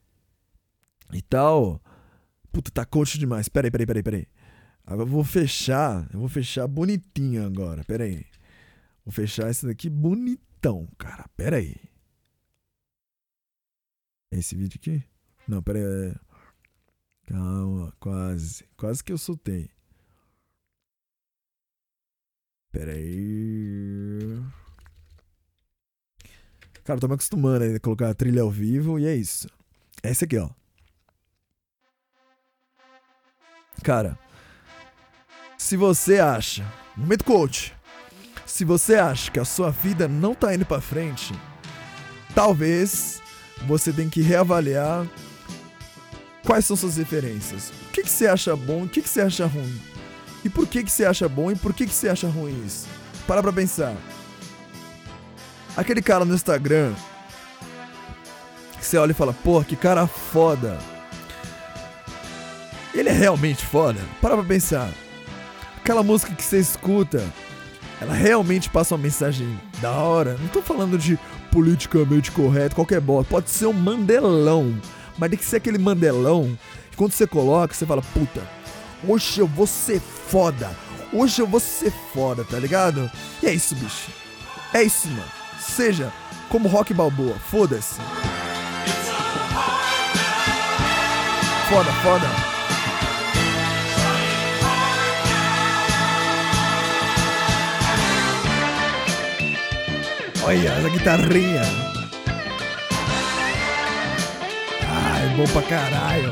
e tal. Puta, tá coach demais. Peraí, peraí, peraí, peraí. Agora eu vou fechar. Eu vou fechar bonitinho agora. Peraí. Vou fechar esse daqui bonitão, cara. Pera aí. É esse vídeo aqui? Não, pera aí. é- Calma, quase. Quase que eu soltei. Pera aí. Cara, eu tô me acostumando a colocar a trilha ao vivo e é isso. É esse aqui, ó. Cara, se você acha, momento coach, se você acha que a sua vida não tá indo pra frente, talvez você tenha que reavaliar quais são suas referências. O que, que você acha bom, o que, que você acha ruim? E por que, que você acha bom e por que, que você acha ruim isso? Para pra pensar. Aquele cara no Instagram que você olha e fala, pô, que cara foda. Ele é realmente foda? Para pra pensar. Aquela música que você escuta, ela realmente passa uma mensagem da hora. Não tô falando de politicamente correto, qualquer bola. Pode ser um mandelão. Mas tem que ser aquele mandelão que quando você coloca, você fala, puta, hoje eu vou ser foda. Hoje eu vou ser foda, tá ligado? E é isso, bicho. É isso, mano. Seja como rock balboa, foda-se. Foda, foda. Olha essa guitarrinha. Ai, bom pra caralho.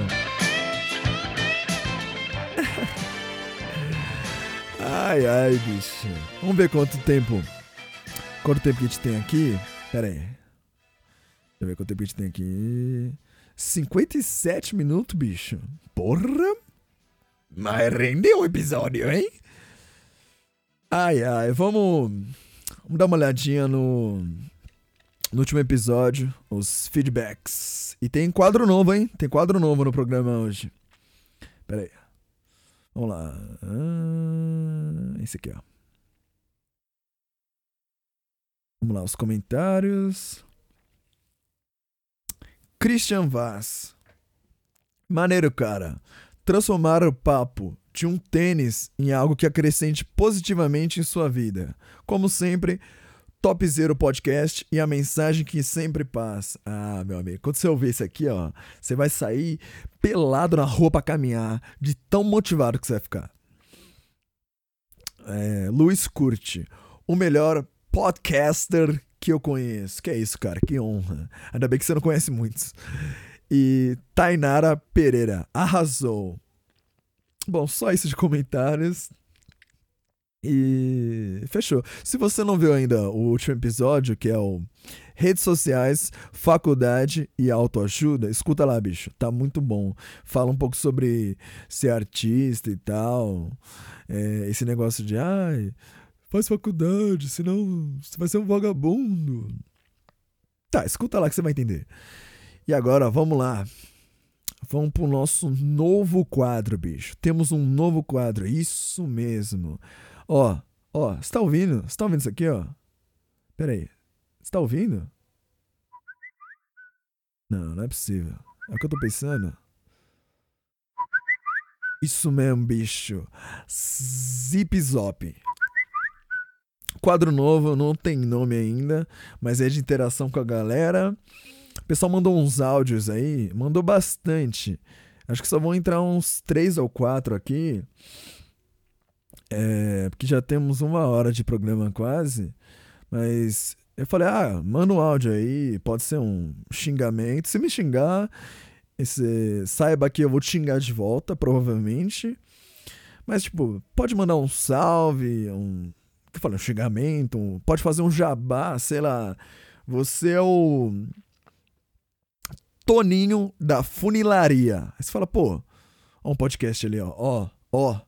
Ai, ai, bicho. Vamos ver quanto tempo. Quanto tempo que a gente tem aqui? Pera aí. Deixa eu ver quanto tempo que a gente tem aqui. 57 minutos, bicho. Porra! Mas rendeu o episódio, hein? Ai, ai, vamos. Vamos dar uma olhadinha no. No último episódio, os feedbacks. E tem quadro novo, hein? Tem quadro novo no programa hoje. Pera aí. Vamos lá. Ah, esse aqui, ó. Vamos lá, os comentários. Christian Vaz. Maneiro, cara. Transformar o papo de um tênis em algo que acrescente positivamente em sua vida. Como sempre, Top Zero Podcast e a mensagem que sempre passa. Ah, meu amigo, quando você ouvir isso aqui, ó, você vai sair pelado na rua pra caminhar, de tão motivado que você vai ficar. É, Luiz Curte, o melhor podcaster que eu conheço. Que é isso, cara, que honra. Ainda bem que você não conhece muitos. E Tainara Pereira, arrasou. Bom, só isso de comentários. E fechou. Se você não viu ainda o último episódio, que é o Redes Sociais, Faculdade e Autoajuda, escuta lá, bicho. Tá muito bom. Fala um pouco sobre ser artista e tal. É, esse negócio de, ai, faz faculdade, senão você vai ser um vagabundo. Tá, escuta lá que você vai entender. E agora, vamos lá. Vamos pro nosso novo quadro, bicho. Temos um novo quadro, isso mesmo. Ó, ó, você tá ouvindo? Você tá ouvindo isso aqui, ó? Pera aí. Você tá ouvindo? Não, não é possível. É o que eu tô pensando. Isso mesmo, bicho. Zip Zop. Quadro novo, não tem nome ainda, mas é de interação com a galera. O pessoal mandou uns áudios aí, mandou bastante. Acho que só vão entrar uns três ou quatro aqui. É, porque já temos uma hora de programa quase. Mas eu falei, ah, manda um áudio aí, pode ser um xingamento. Se me xingar, esse, saiba que eu vou te xingar de volta, provavelmente. Mas, tipo, pode mandar um salve, um. que eu falei, um xingamento, um- pode fazer um jabá, sei lá. Você é o. Toninho da Funilaria. Aí você fala, pô, ó um podcast ali, ó, ó, ó,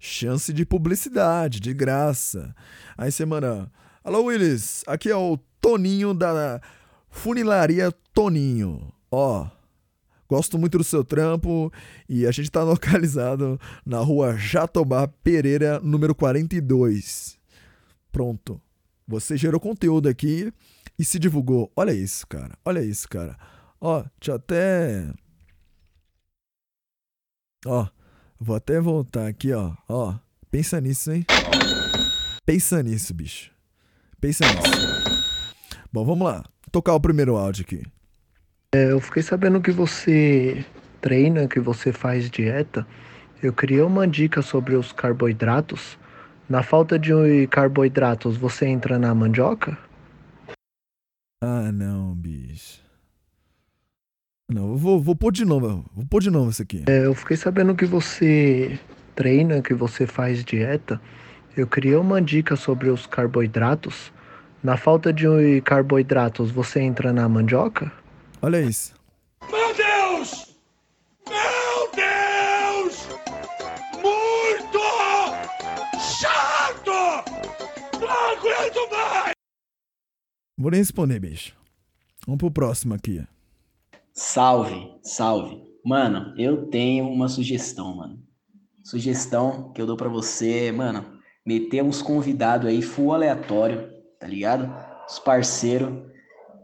chance de publicidade, de graça. Aí manda, alô Willis, aqui é o Toninho da Funilaria Toninho, ó. Gosto muito do seu trampo e a gente tá localizado na rua Jatobá Pereira, número 42. Pronto. Você gerou conteúdo aqui e se divulgou. Olha isso, cara. Olha isso, cara. Ó, deixa eu até. Ó, vou até voltar aqui, ó. Ó, pensa nisso, hein? Pensa nisso, bicho. Pensa nisso. Bom, vamos lá. Tocar o primeiro áudio aqui. É, eu fiquei sabendo que você treina, que você faz dieta. Eu queria uma dica sobre os carboidratos. Na falta de carboidratos, você entra na mandioca? Ah, não, bicho. Não, eu vou, vou pôr de novo. Vou pôr de novo isso aqui. É, eu fiquei sabendo que você treina, que você faz dieta. Eu queria uma dica sobre os carboidratos. Na falta de carboidratos, você entra na mandioca? Olha isso. Meu Deus! Meu Deus! Muito chato! Não aguento mais! Vou nem responder, bicho. Vamos pro próximo aqui. Salve, salve. Mano, eu tenho uma sugestão, mano. Sugestão que eu dou pra você, mano, meter uns convidados aí full aleatório, tá ligado? Os parceiros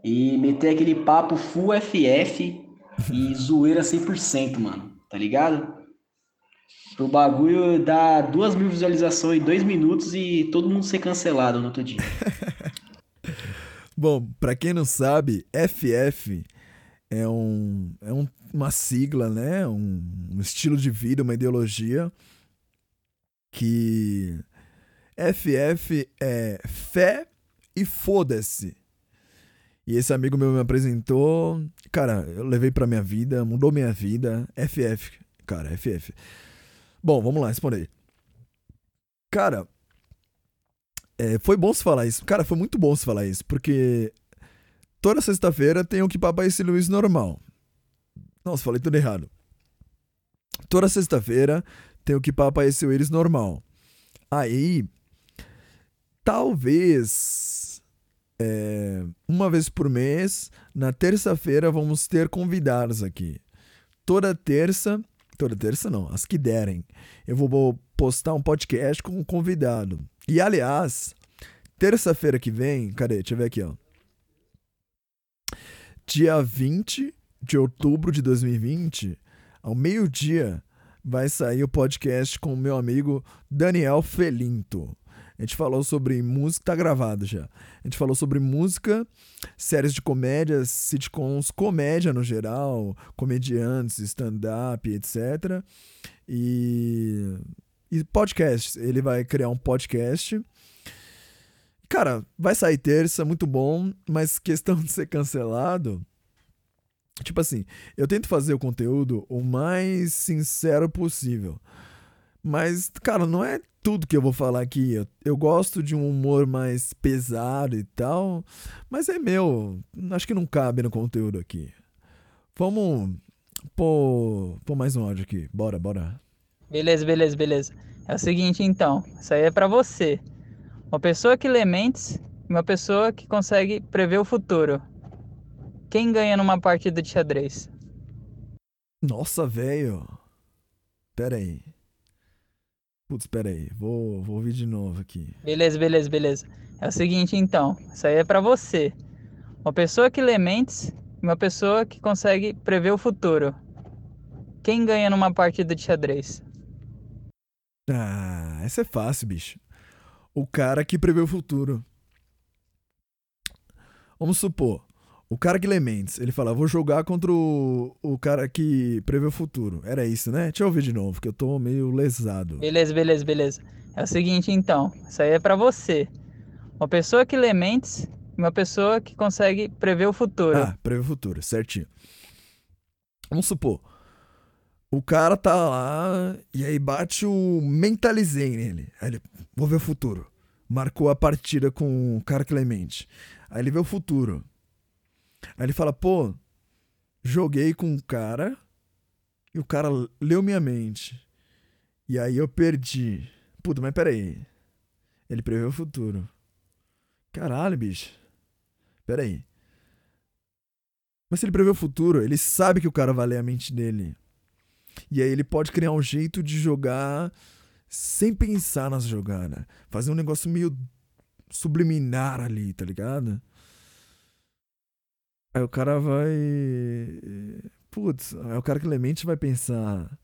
e meter aquele papo full FF e zoeira 100%, mano, tá ligado? Pro bagulho dar duas mil visualizações em dois minutos e todo mundo ser cancelado no outro dia. Bom, pra quem não sabe, FF é, um, é um- uma sigla, né? Um, um estilo de vida, uma ideologia que FF é fé e foda-se. E esse amigo meu me apresentou, cara, eu levei pra minha vida, mudou minha vida. FF, cara, FF. Bom, vamos lá, responder. Cara, é, foi bom se falar isso. Cara, foi muito bom se falar isso, porque toda sexta-feira tem o que papai esse Luiz normal. Nossa, falei tudo errado. Toda sexta-feira tem o que papai esse Willis normal. Aí, talvez é, uma vez por mês, na terça-feira, vamos ter convidados aqui. Toda terça, toda terça não, as que derem, eu vou postar um podcast com um convidado. E aliás, terça-feira que vem, cadê? Deixa eu ver aqui, ó. Dia 20 de outubro de 2020, ao meio-dia, vai sair o podcast com o meu amigo Daniel Felinto. A gente falou sobre música, tá gravado já. A gente falou sobre música, séries de comédia, sitcoms, comédia no geral, comediantes, stand-up, etc. E, e podcasts. Ele vai criar um podcast. Cara, vai sair terça, muito bom, mas questão de ser cancelado. Tipo assim, eu tento fazer o conteúdo o mais sincero possível. Mas, cara, não é tudo que eu vou falar aqui. Eu, eu gosto de um humor mais pesado e tal, mas é meu. Acho que não cabe no conteúdo aqui. Vamos pôr, pôr mais um áudio aqui. Bora, bora. Beleza, beleza, beleza. É o seguinte então, isso aí é pra você. Uma pessoa que lê mentes e uma pessoa que consegue prever o futuro. Quem ganha numa partida de xadrez? Nossa, velho. Pera aí. Putz, pera aí. Vou, vou ouvir de novo aqui. Beleza, beleza, beleza. É o seguinte então, isso aí é pra você. Uma pessoa que lê mentes e uma pessoa que consegue prever o futuro. Quem ganha numa partida de xadrez? Ah, essa é fácil, bicho. O cara que prevê o futuro. Vamos supor, o cara que lê mentes, ele fala, vou jogar contra o, o cara que prevê o futuro. Era isso, né? Deixa eu ouvir de novo, que eu tô meio lesado. Beleza, beleza, beleza. É o seguinte então, isso aí é pra você. Uma pessoa que lê mentes e uma pessoa que consegue prever o futuro. Ah, prevê o futuro, certinho. Vamos supor, o cara tá lá e aí bate o mentalizei nele. Aí ele, vou ver o futuro. Marcou a partida com o cara que lê mente. Aí ele vê o futuro. Aí ele fala, pô, joguei com um cara e o cara leu minha mente. E aí eu perdi. Puta, mas peraí. Ele prevê o futuro. Caralho, bicho. Peraí. Mas se ele prevê o futuro, ele sabe que o cara vai ler a mente dele. E aí ele pode criar um jeito de jogar sem pensar nas jogadas. Fazer um negócio meio subliminar ali, tá ligado? Aí o cara vai. Putz, aí o cara que lê mente vai pensar.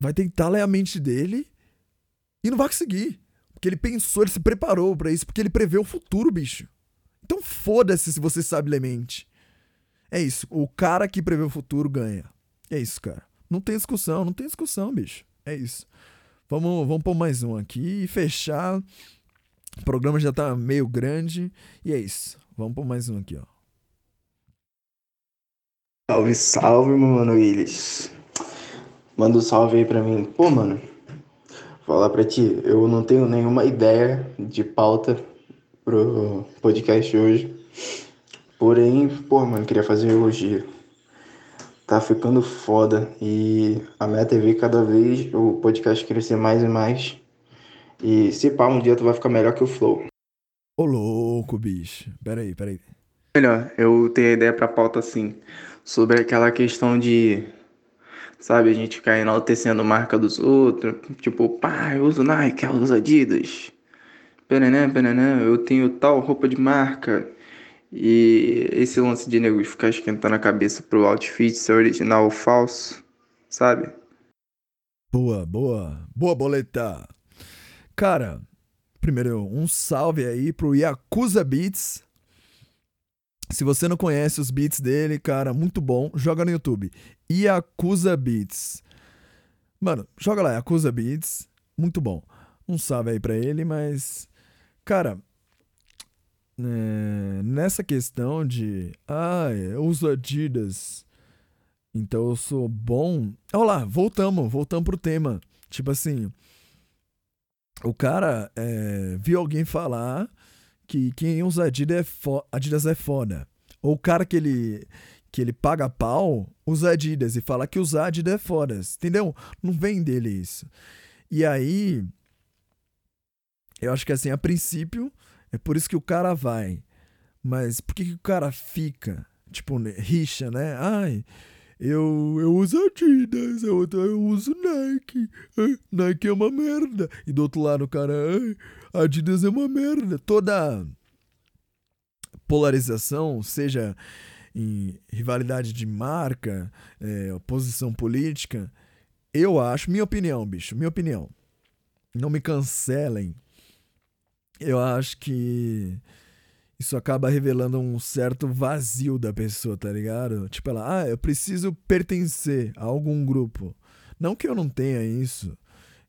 Vai tentar ler a mente dele e não vai conseguir. Porque ele pensou, ele se preparou pra isso, porque ele prevê o futuro, bicho. Então foda-se se você sabe lemente. É isso. O cara que prevê o futuro ganha. É isso, cara. Não tem discussão, não tem discussão, bicho. É isso. Vamos, vamos pôr mais um aqui e fechar. O programa já tá meio grande. E é isso. Vamos pôr mais um aqui, ó. Salve, salve, meu mano Willis. Manda um salve aí pra mim. Pô, mano, falar pra ti, eu não tenho nenhuma ideia de pauta pro podcast hoje. Porém, pô, mano, queria fazer elogio. Tá ficando foda e a meta é ver cada vez o podcast crescer mais e mais. E se pá, um dia tu vai ficar melhor que o Flow. Ô, louco, bicho. Peraí, peraí. Melhor, eu tenho a ideia pra pauta assim, sobre aquela questão de, sabe, a gente ficar enaltecendo marca dos outros, tipo, pá, eu uso Nike, ela usa Adidas, perené, perené, eu tenho tal roupa de marca, e esse lance de nego ficar esquentando a cabeça pro outfit ser original ou falso, sabe? Boa, boa. Boa, boleta. Cara, primeiro, um salve aí pro Yakuza Beats. Se você não conhece os beats dele, cara, muito bom. Joga no YouTube. Yakuza Beats. Mano, joga lá, Yakuza Beats. Muito bom. Um salve aí pra ele, mas. Cara. É, nessa questão de. Ah, eu uso Adidas. Então eu sou bom. Olha lá, voltamos, voltamos pro tema. Tipo assim. O cara é, viu alguém falar que quem usa Adidas é, fo- Adidas é foda. Ou o cara que ele, que ele paga pau usa Adidas e fala que usar Adidas é foda. Entendeu? Não vem dele isso. E aí. Eu acho que assim, a princípio, é por isso que o cara vai. Mas por que, que o cara fica? Tipo, né, rixa, né? Ai, eu, eu uso Adidas, eu, eu uso Nike. Nike é uma merda. E do outro lado o cara, ai, Adidas é uma merda. Toda polarização, seja em rivalidade de marca, é, posição política, eu acho, minha opinião, bicho, minha opinião. Não me cancelem. Eu acho que isso acaba revelando um certo vazio da pessoa, tá ligado? Tipo, ela, ah, eu preciso pertencer a algum grupo. Não que eu não tenha isso.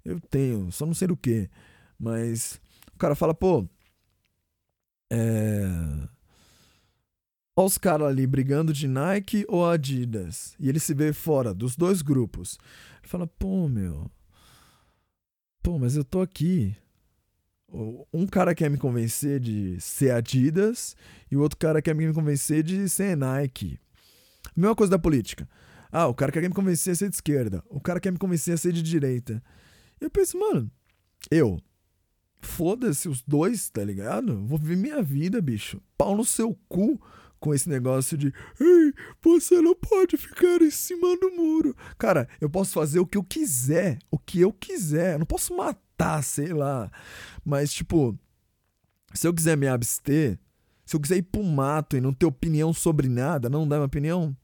Eu tenho, só não sei do que. Mas o cara fala, pô. É. Olha os caras ali brigando de Nike ou Adidas. E ele se vê fora dos dois grupos. Ele fala, pô, meu. Pô, mas eu tô aqui. Um cara quer me convencer de ser Adidas e o outro cara quer me convencer de ser Nike. Mesma coisa da política. Ah, o cara quer me convencer a ser de esquerda. O cara quer me convencer a ser de direita. Eu penso, mano, eu. Foda-se os dois, tá ligado? Vou viver minha vida, bicho. Pau no seu cu com esse negócio de. Ei, você não pode ficar em cima do muro. Cara, eu posso fazer o que eu quiser. O que eu quiser. Eu não posso matar, sei lá. Mas, tipo, se eu quiser me abster, se eu quiser ir pro mato e não ter opinião sobre nada, não dar minha opinião,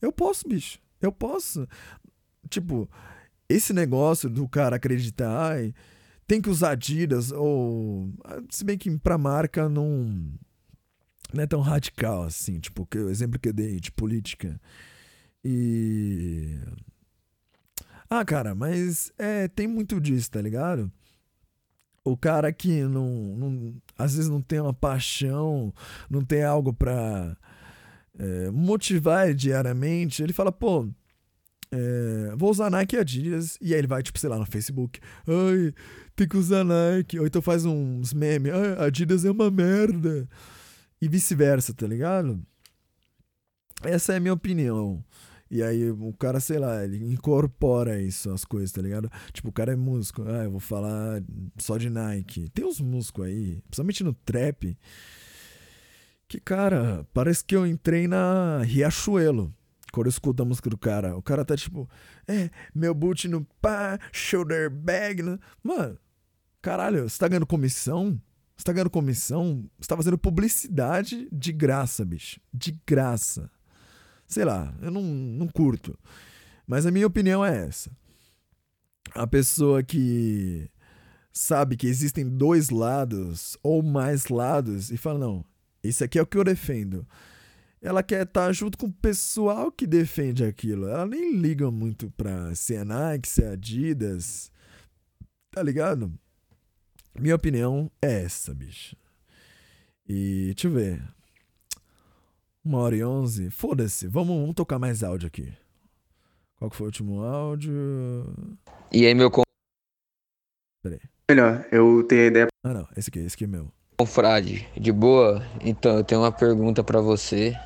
eu posso, bicho. Eu posso. Tipo, esse negócio do cara acreditar, ai, tem que usar Adidas, ou. Se bem que pra marca não. Não é tão radical assim, tipo, que, o exemplo que eu dei de política. E. Ah, cara, mas é, tem muito disso, tá ligado? O cara que não, não às vezes não tem uma paixão, não tem algo pra é, motivar diariamente, ele fala, pô, é, vou usar Nike e Adidas, e aí ele vai, tipo, sei lá, no Facebook, ai, tem que usar Nike, ou então faz uns memes, ai, Adidas é uma merda, e vice-versa, tá ligado? Essa é a minha opinião. E aí o cara, sei lá, ele incorpora isso, as coisas, tá ligado? Tipo, o cara é músico, ah, eu vou falar só de Nike. Tem uns músicos aí, principalmente no trap, que, cara, parece que eu entrei na Riachuelo. Quando eu escuto a música do cara, o cara tá tipo, é, meu boot no pá, shoulder bag, né? Mano, caralho, você tá ganhando comissão? Você tá ganhando comissão? Você tá fazendo publicidade de graça, bicho. De graça. Sei lá, eu não, não curto. Mas a minha opinião é essa. A pessoa que sabe que existem dois lados ou mais lados e fala: não, esse aqui é o que eu defendo. Ela quer estar junto com o pessoal que defende aquilo. Ela nem liga muito pra se é Nike, se é Adidas. Tá ligado? Minha opinião é essa, bicho. E deixa eu ver. Uma hora e onze. Foda-se. Vamos, vamos tocar mais áudio aqui. Qual que foi o último áudio? E aí, meu Peraí. Melhor, eu tenho a ideia. Ah, não. Esse aqui, esse aqui é meu. confrade, de boa? Então, eu tenho uma pergunta pra você,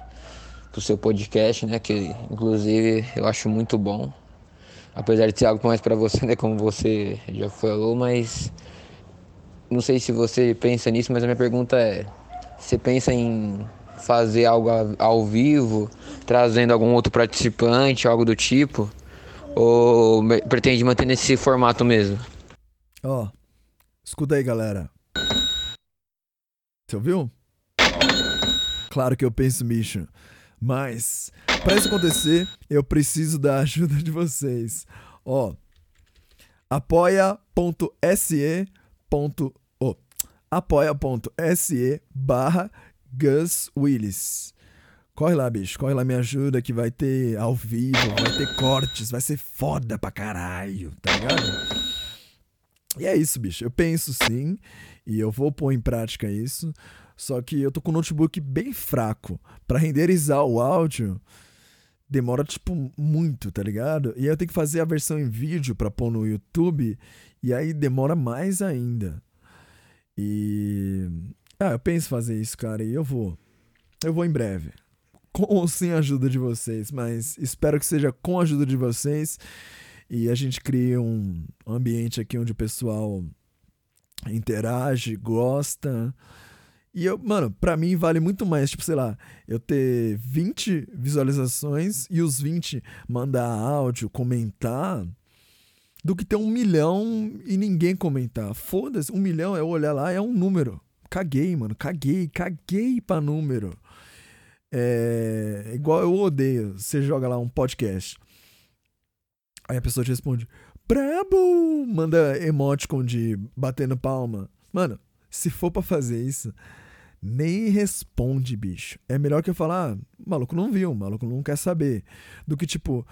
pro seu podcast, né? Que inclusive eu acho muito bom. Apesar de ser algo mais pra você, né? Como você já falou, mas não sei se você pensa nisso, mas a minha pergunta é: você pensa em fazer algo ao vivo, trazendo algum outro participante, algo do tipo? Ou pretende manter nesse formato mesmo? Ó, escuta aí, galera. Você ouviu? Claro que eu penso, bicho. Mas, pra isso acontecer, eu preciso da ajuda de vocês. Ó, apoia.se. apoia.se barra Gus Willis. Corre lá, bicho. Corre lá, me ajuda que vai ter ao vivo, vai ter cortes, vai ser foda pra caralho, tá ligado? E é isso, bicho. Eu penso sim, e eu vou pôr em prática isso. Só que eu tô com um notebook bem fraco. Pra renderizar o áudio, demora, tipo, muito, tá ligado? E aí eu tenho que fazer a versão em vídeo pra pôr no YouTube, e aí demora mais ainda. E. Ah, eu penso fazer isso, cara, e eu vou. Eu vou em breve. Com ou sem a ajuda de vocês, mas espero que seja com a ajuda de vocês e a gente cria um ambiente aqui onde o pessoal interage, gosta. E eu, mano, pra mim vale muito mais, tipo, sei lá, eu ter 20 visualizações e os 20 mandar áudio, comentar, do que ter um milhão e ninguém comentar. Foda-se, um milhão é olhar lá, é um número. Caguei, mano, caguei, caguei pra número. É igual eu odeio. Você joga lá um podcast. Aí a pessoa te responde: Brabo! Manda emoticon de batendo palma. Mano, se for pra fazer isso, nem responde, bicho. É melhor que eu falar: ah, maluco não viu, maluco não quer saber. Do que tipo,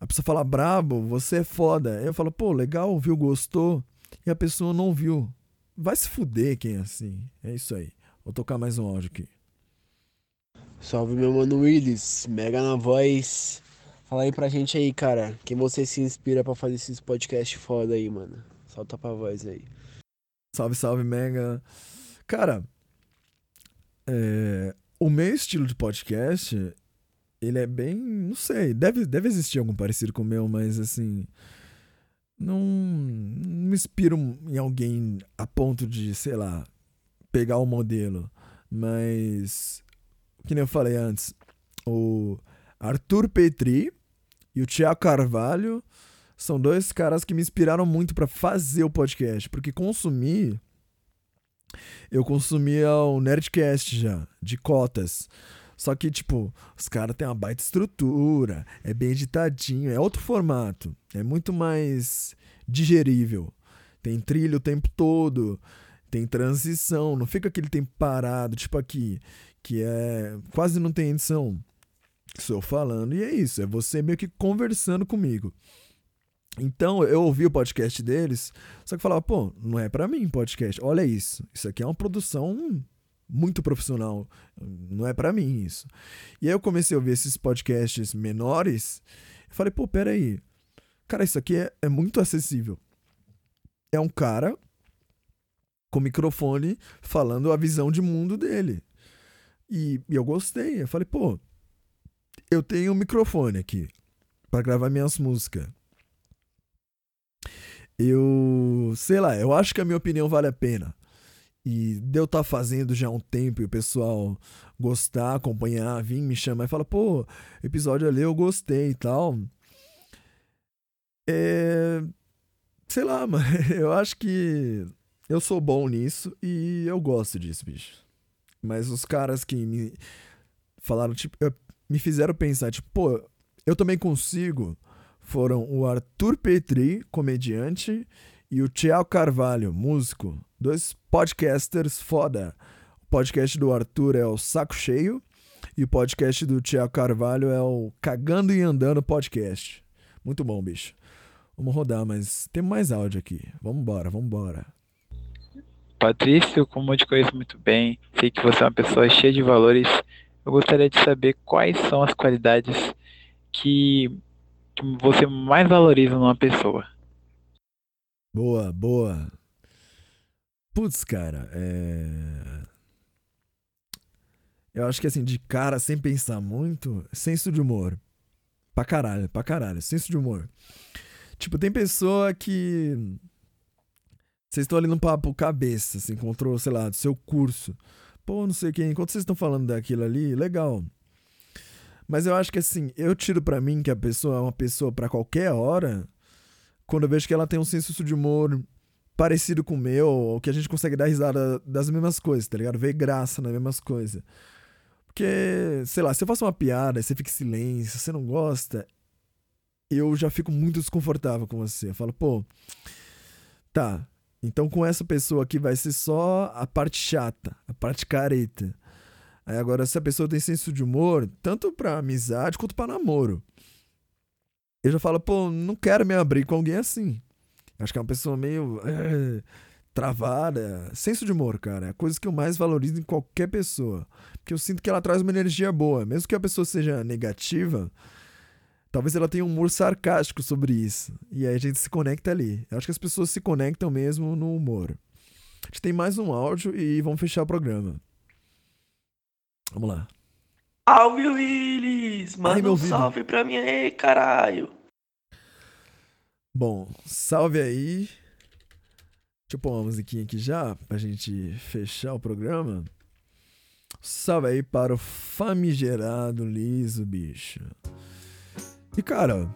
a pessoa fala: brabo, você é foda. Eu falo: pô, legal, viu, gostou. E a pessoa não viu. Vai se fuder quem é assim. É isso aí. Vou tocar mais um áudio aqui. Salve meu mano Willis, mega na voz. Fala aí pra gente aí, cara. Quem você se inspira pra fazer esses podcasts foda aí, mano? Solta pra voz aí. Salve, salve, Mega. Cara, é, o meu estilo de podcast, ele é bem. Não sei, deve, deve existir algum parecido com o meu, mas assim. Não, não me inspiro em alguém a ponto de, sei lá, pegar o modelo. Mas, que nem eu falei antes, o Arthur Petri e o Tiago Carvalho são dois caras que me inspiraram muito pra fazer o podcast, porque consumir eu consumia o Nerdcast já, de cotas. Só que, tipo, os caras têm uma baita estrutura, é bem editadinho, é outro formato, é muito mais digerível. Tem trilha o tempo todo, tem transição, não fica aquele tempo parado, tipo aqui, que é. quase não tem edição. Sou falando, e é isso, é você meio que conversando comigo. Então, eu ouvi o podcast deles, só que falava, pô, não é pra mim podcast. Olha isso. Isso aqui é uma produção muito profissional. Não é pra mim isso. E aí eu comecei a ouvir esses podcasts menores. Eu falei, pô, peraí. Cara, isso aqui é, é muito acessível. É um cara com microfone falando a visão de mundo dele. E, e eu gostei. Eu falei, pô, eu tenho um microfone aqui pra gravar minhas músicas. Eu, sei lá, eu acho que a minha opinião vale a pena. E de eu estar fazendo já há um tempo e o pessoal gostar, acompanhar, vir me chamar e falar, pô, episódio ali eu gostei e tal. É. Sei lá, mano. Eu acho que eu sou bom nisso e eu gosto disso, bicho. Mas os caras que me falaram, tipo, me fizeram pensar, tipo, pô, eu também consigo. Foram o Arthur Petri, comediante, e o Tiago Carvalho, músico. Dois podcasters foda. O podcast do Arthur é o Saco Cheio e o podcast do Tiago Carvalho é o Cagando e Andando Podcast. Muito bom, bicho. Vamos rodar, mas tem mais áudio aqui. Vambora, vambora. Patrício, como eu te conheço muito bem, sei que você é uma pessoa cheia de valores. Eu gostaria de saber quais são as qualidades que você mais valoriza numa pessoa. Boa, boa. Putz, cara, é. Eu acho que assim, de cara, sem pensar muito, senso de humor. Pra caralho, pra caralho, senso de humor. Tipo, tem pessoa que. Vocês estão ali no papo cabeça, se encontrou, sei lá, do seu curso. Pô, não sei quem. Enquanto vocês estão falando daquilo ali, legal. Mas eu acho que assim, eu tiro pra mim que a pessoa é uma pessoa pra qualquer hora quando eu vejo que ela tem um senso de humor parecido com o meu, ou que a gente consegue dar risada das mesmas coisas, tá ligado? Ver graça nas mesmas coisas. Porque, sei lá, se eu faço uma piada você fica em silêncio, você não gosta, eu já fico muito desconfortável com você. Eu falo, pô, tá, então com essa pessoa aqui vai ser só a parte chata, a parte careta. Aí agora, se a pessoa tem senso de humor, tanto pra amizade quanto pra namoro, eu já falo, pô, não quero me abrir com alguém assim. Acho que é uma pessoa meio eh, travada. Senso de humor, cara, é a coisa que eu mais valorizo em qualquer pessoa. Porque eu sinto que ela traz uma energia boa. Mesmo que a pessoa seja negativa, talvez ela tenha um humor sarcástico sobre isso. E aí a gente se conecta ali. Eu acho que as pessoas se conectam mesmo no humor. A gente tem mais um áudio e vamos fechar o programa. Vamos lá. Salve Willis! Ai, Manda meu um ouvido. salve pra mim aí, caralho! Bom, salve aí. Deixa eu pôr uma musiquinha aqui já, pra gente fechar o programa. Salve aí para o famigerado liso, bicho. E cara.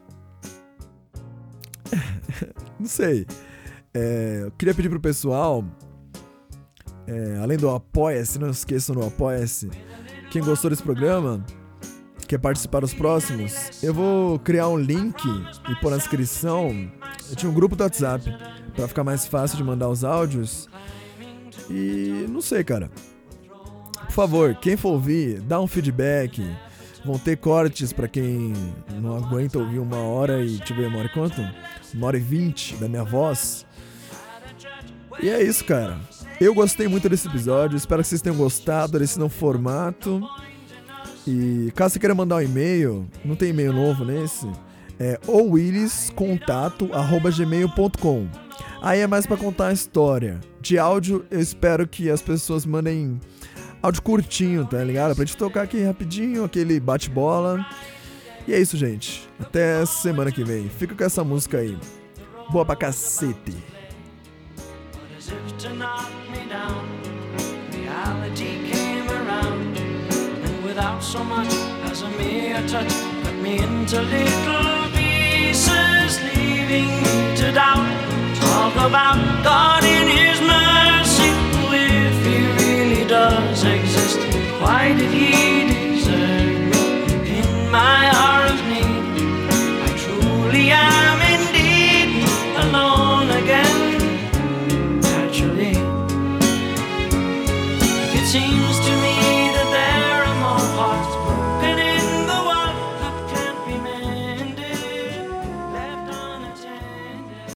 não sei. É, eu queria pedir pro pessoal. é, além do Apoia-se, não esqueçam do Apoia-se. Quem gostou desse programa, quer participar dos próximos, eu vou criar um link e pôr na descrição. Eu tinha um grupo do WhatsApp pra ficar mais fácil de mandar os áudios. E não sei, cara. Por favor, quem for ouvir, dá um feedback. Vão ter cortes pra quem não aguenta ouvir uma hora e deixa eu ver, uma hora e quanto? Uma hora e vinte da minha voz. E é isso, cara. Eu gostei muito desse episódio. Espero que vocês tenham gostado desse novo formato. E caso você queira mandar um e-mail, não tem e-mail novo nesse, é owilliscontato@gmail.com. Aí é mais pra contar a história. De áudio, eu espero que as pessoas mandem áudio curtinho, tá ligado? Pra gente tocar aqui rapidinho, aquele bate-bola. E é isso, gente. Até semana que vem. Fica com essa música aí. Boa pra cacete. as if to knock me down. Reality came around, and without so much as a mere touch, cut me into little pieces, leaving me to doubt. Talk about God in His mercy, if He really does exist. Why did He desert me in my hour of need? I truly am.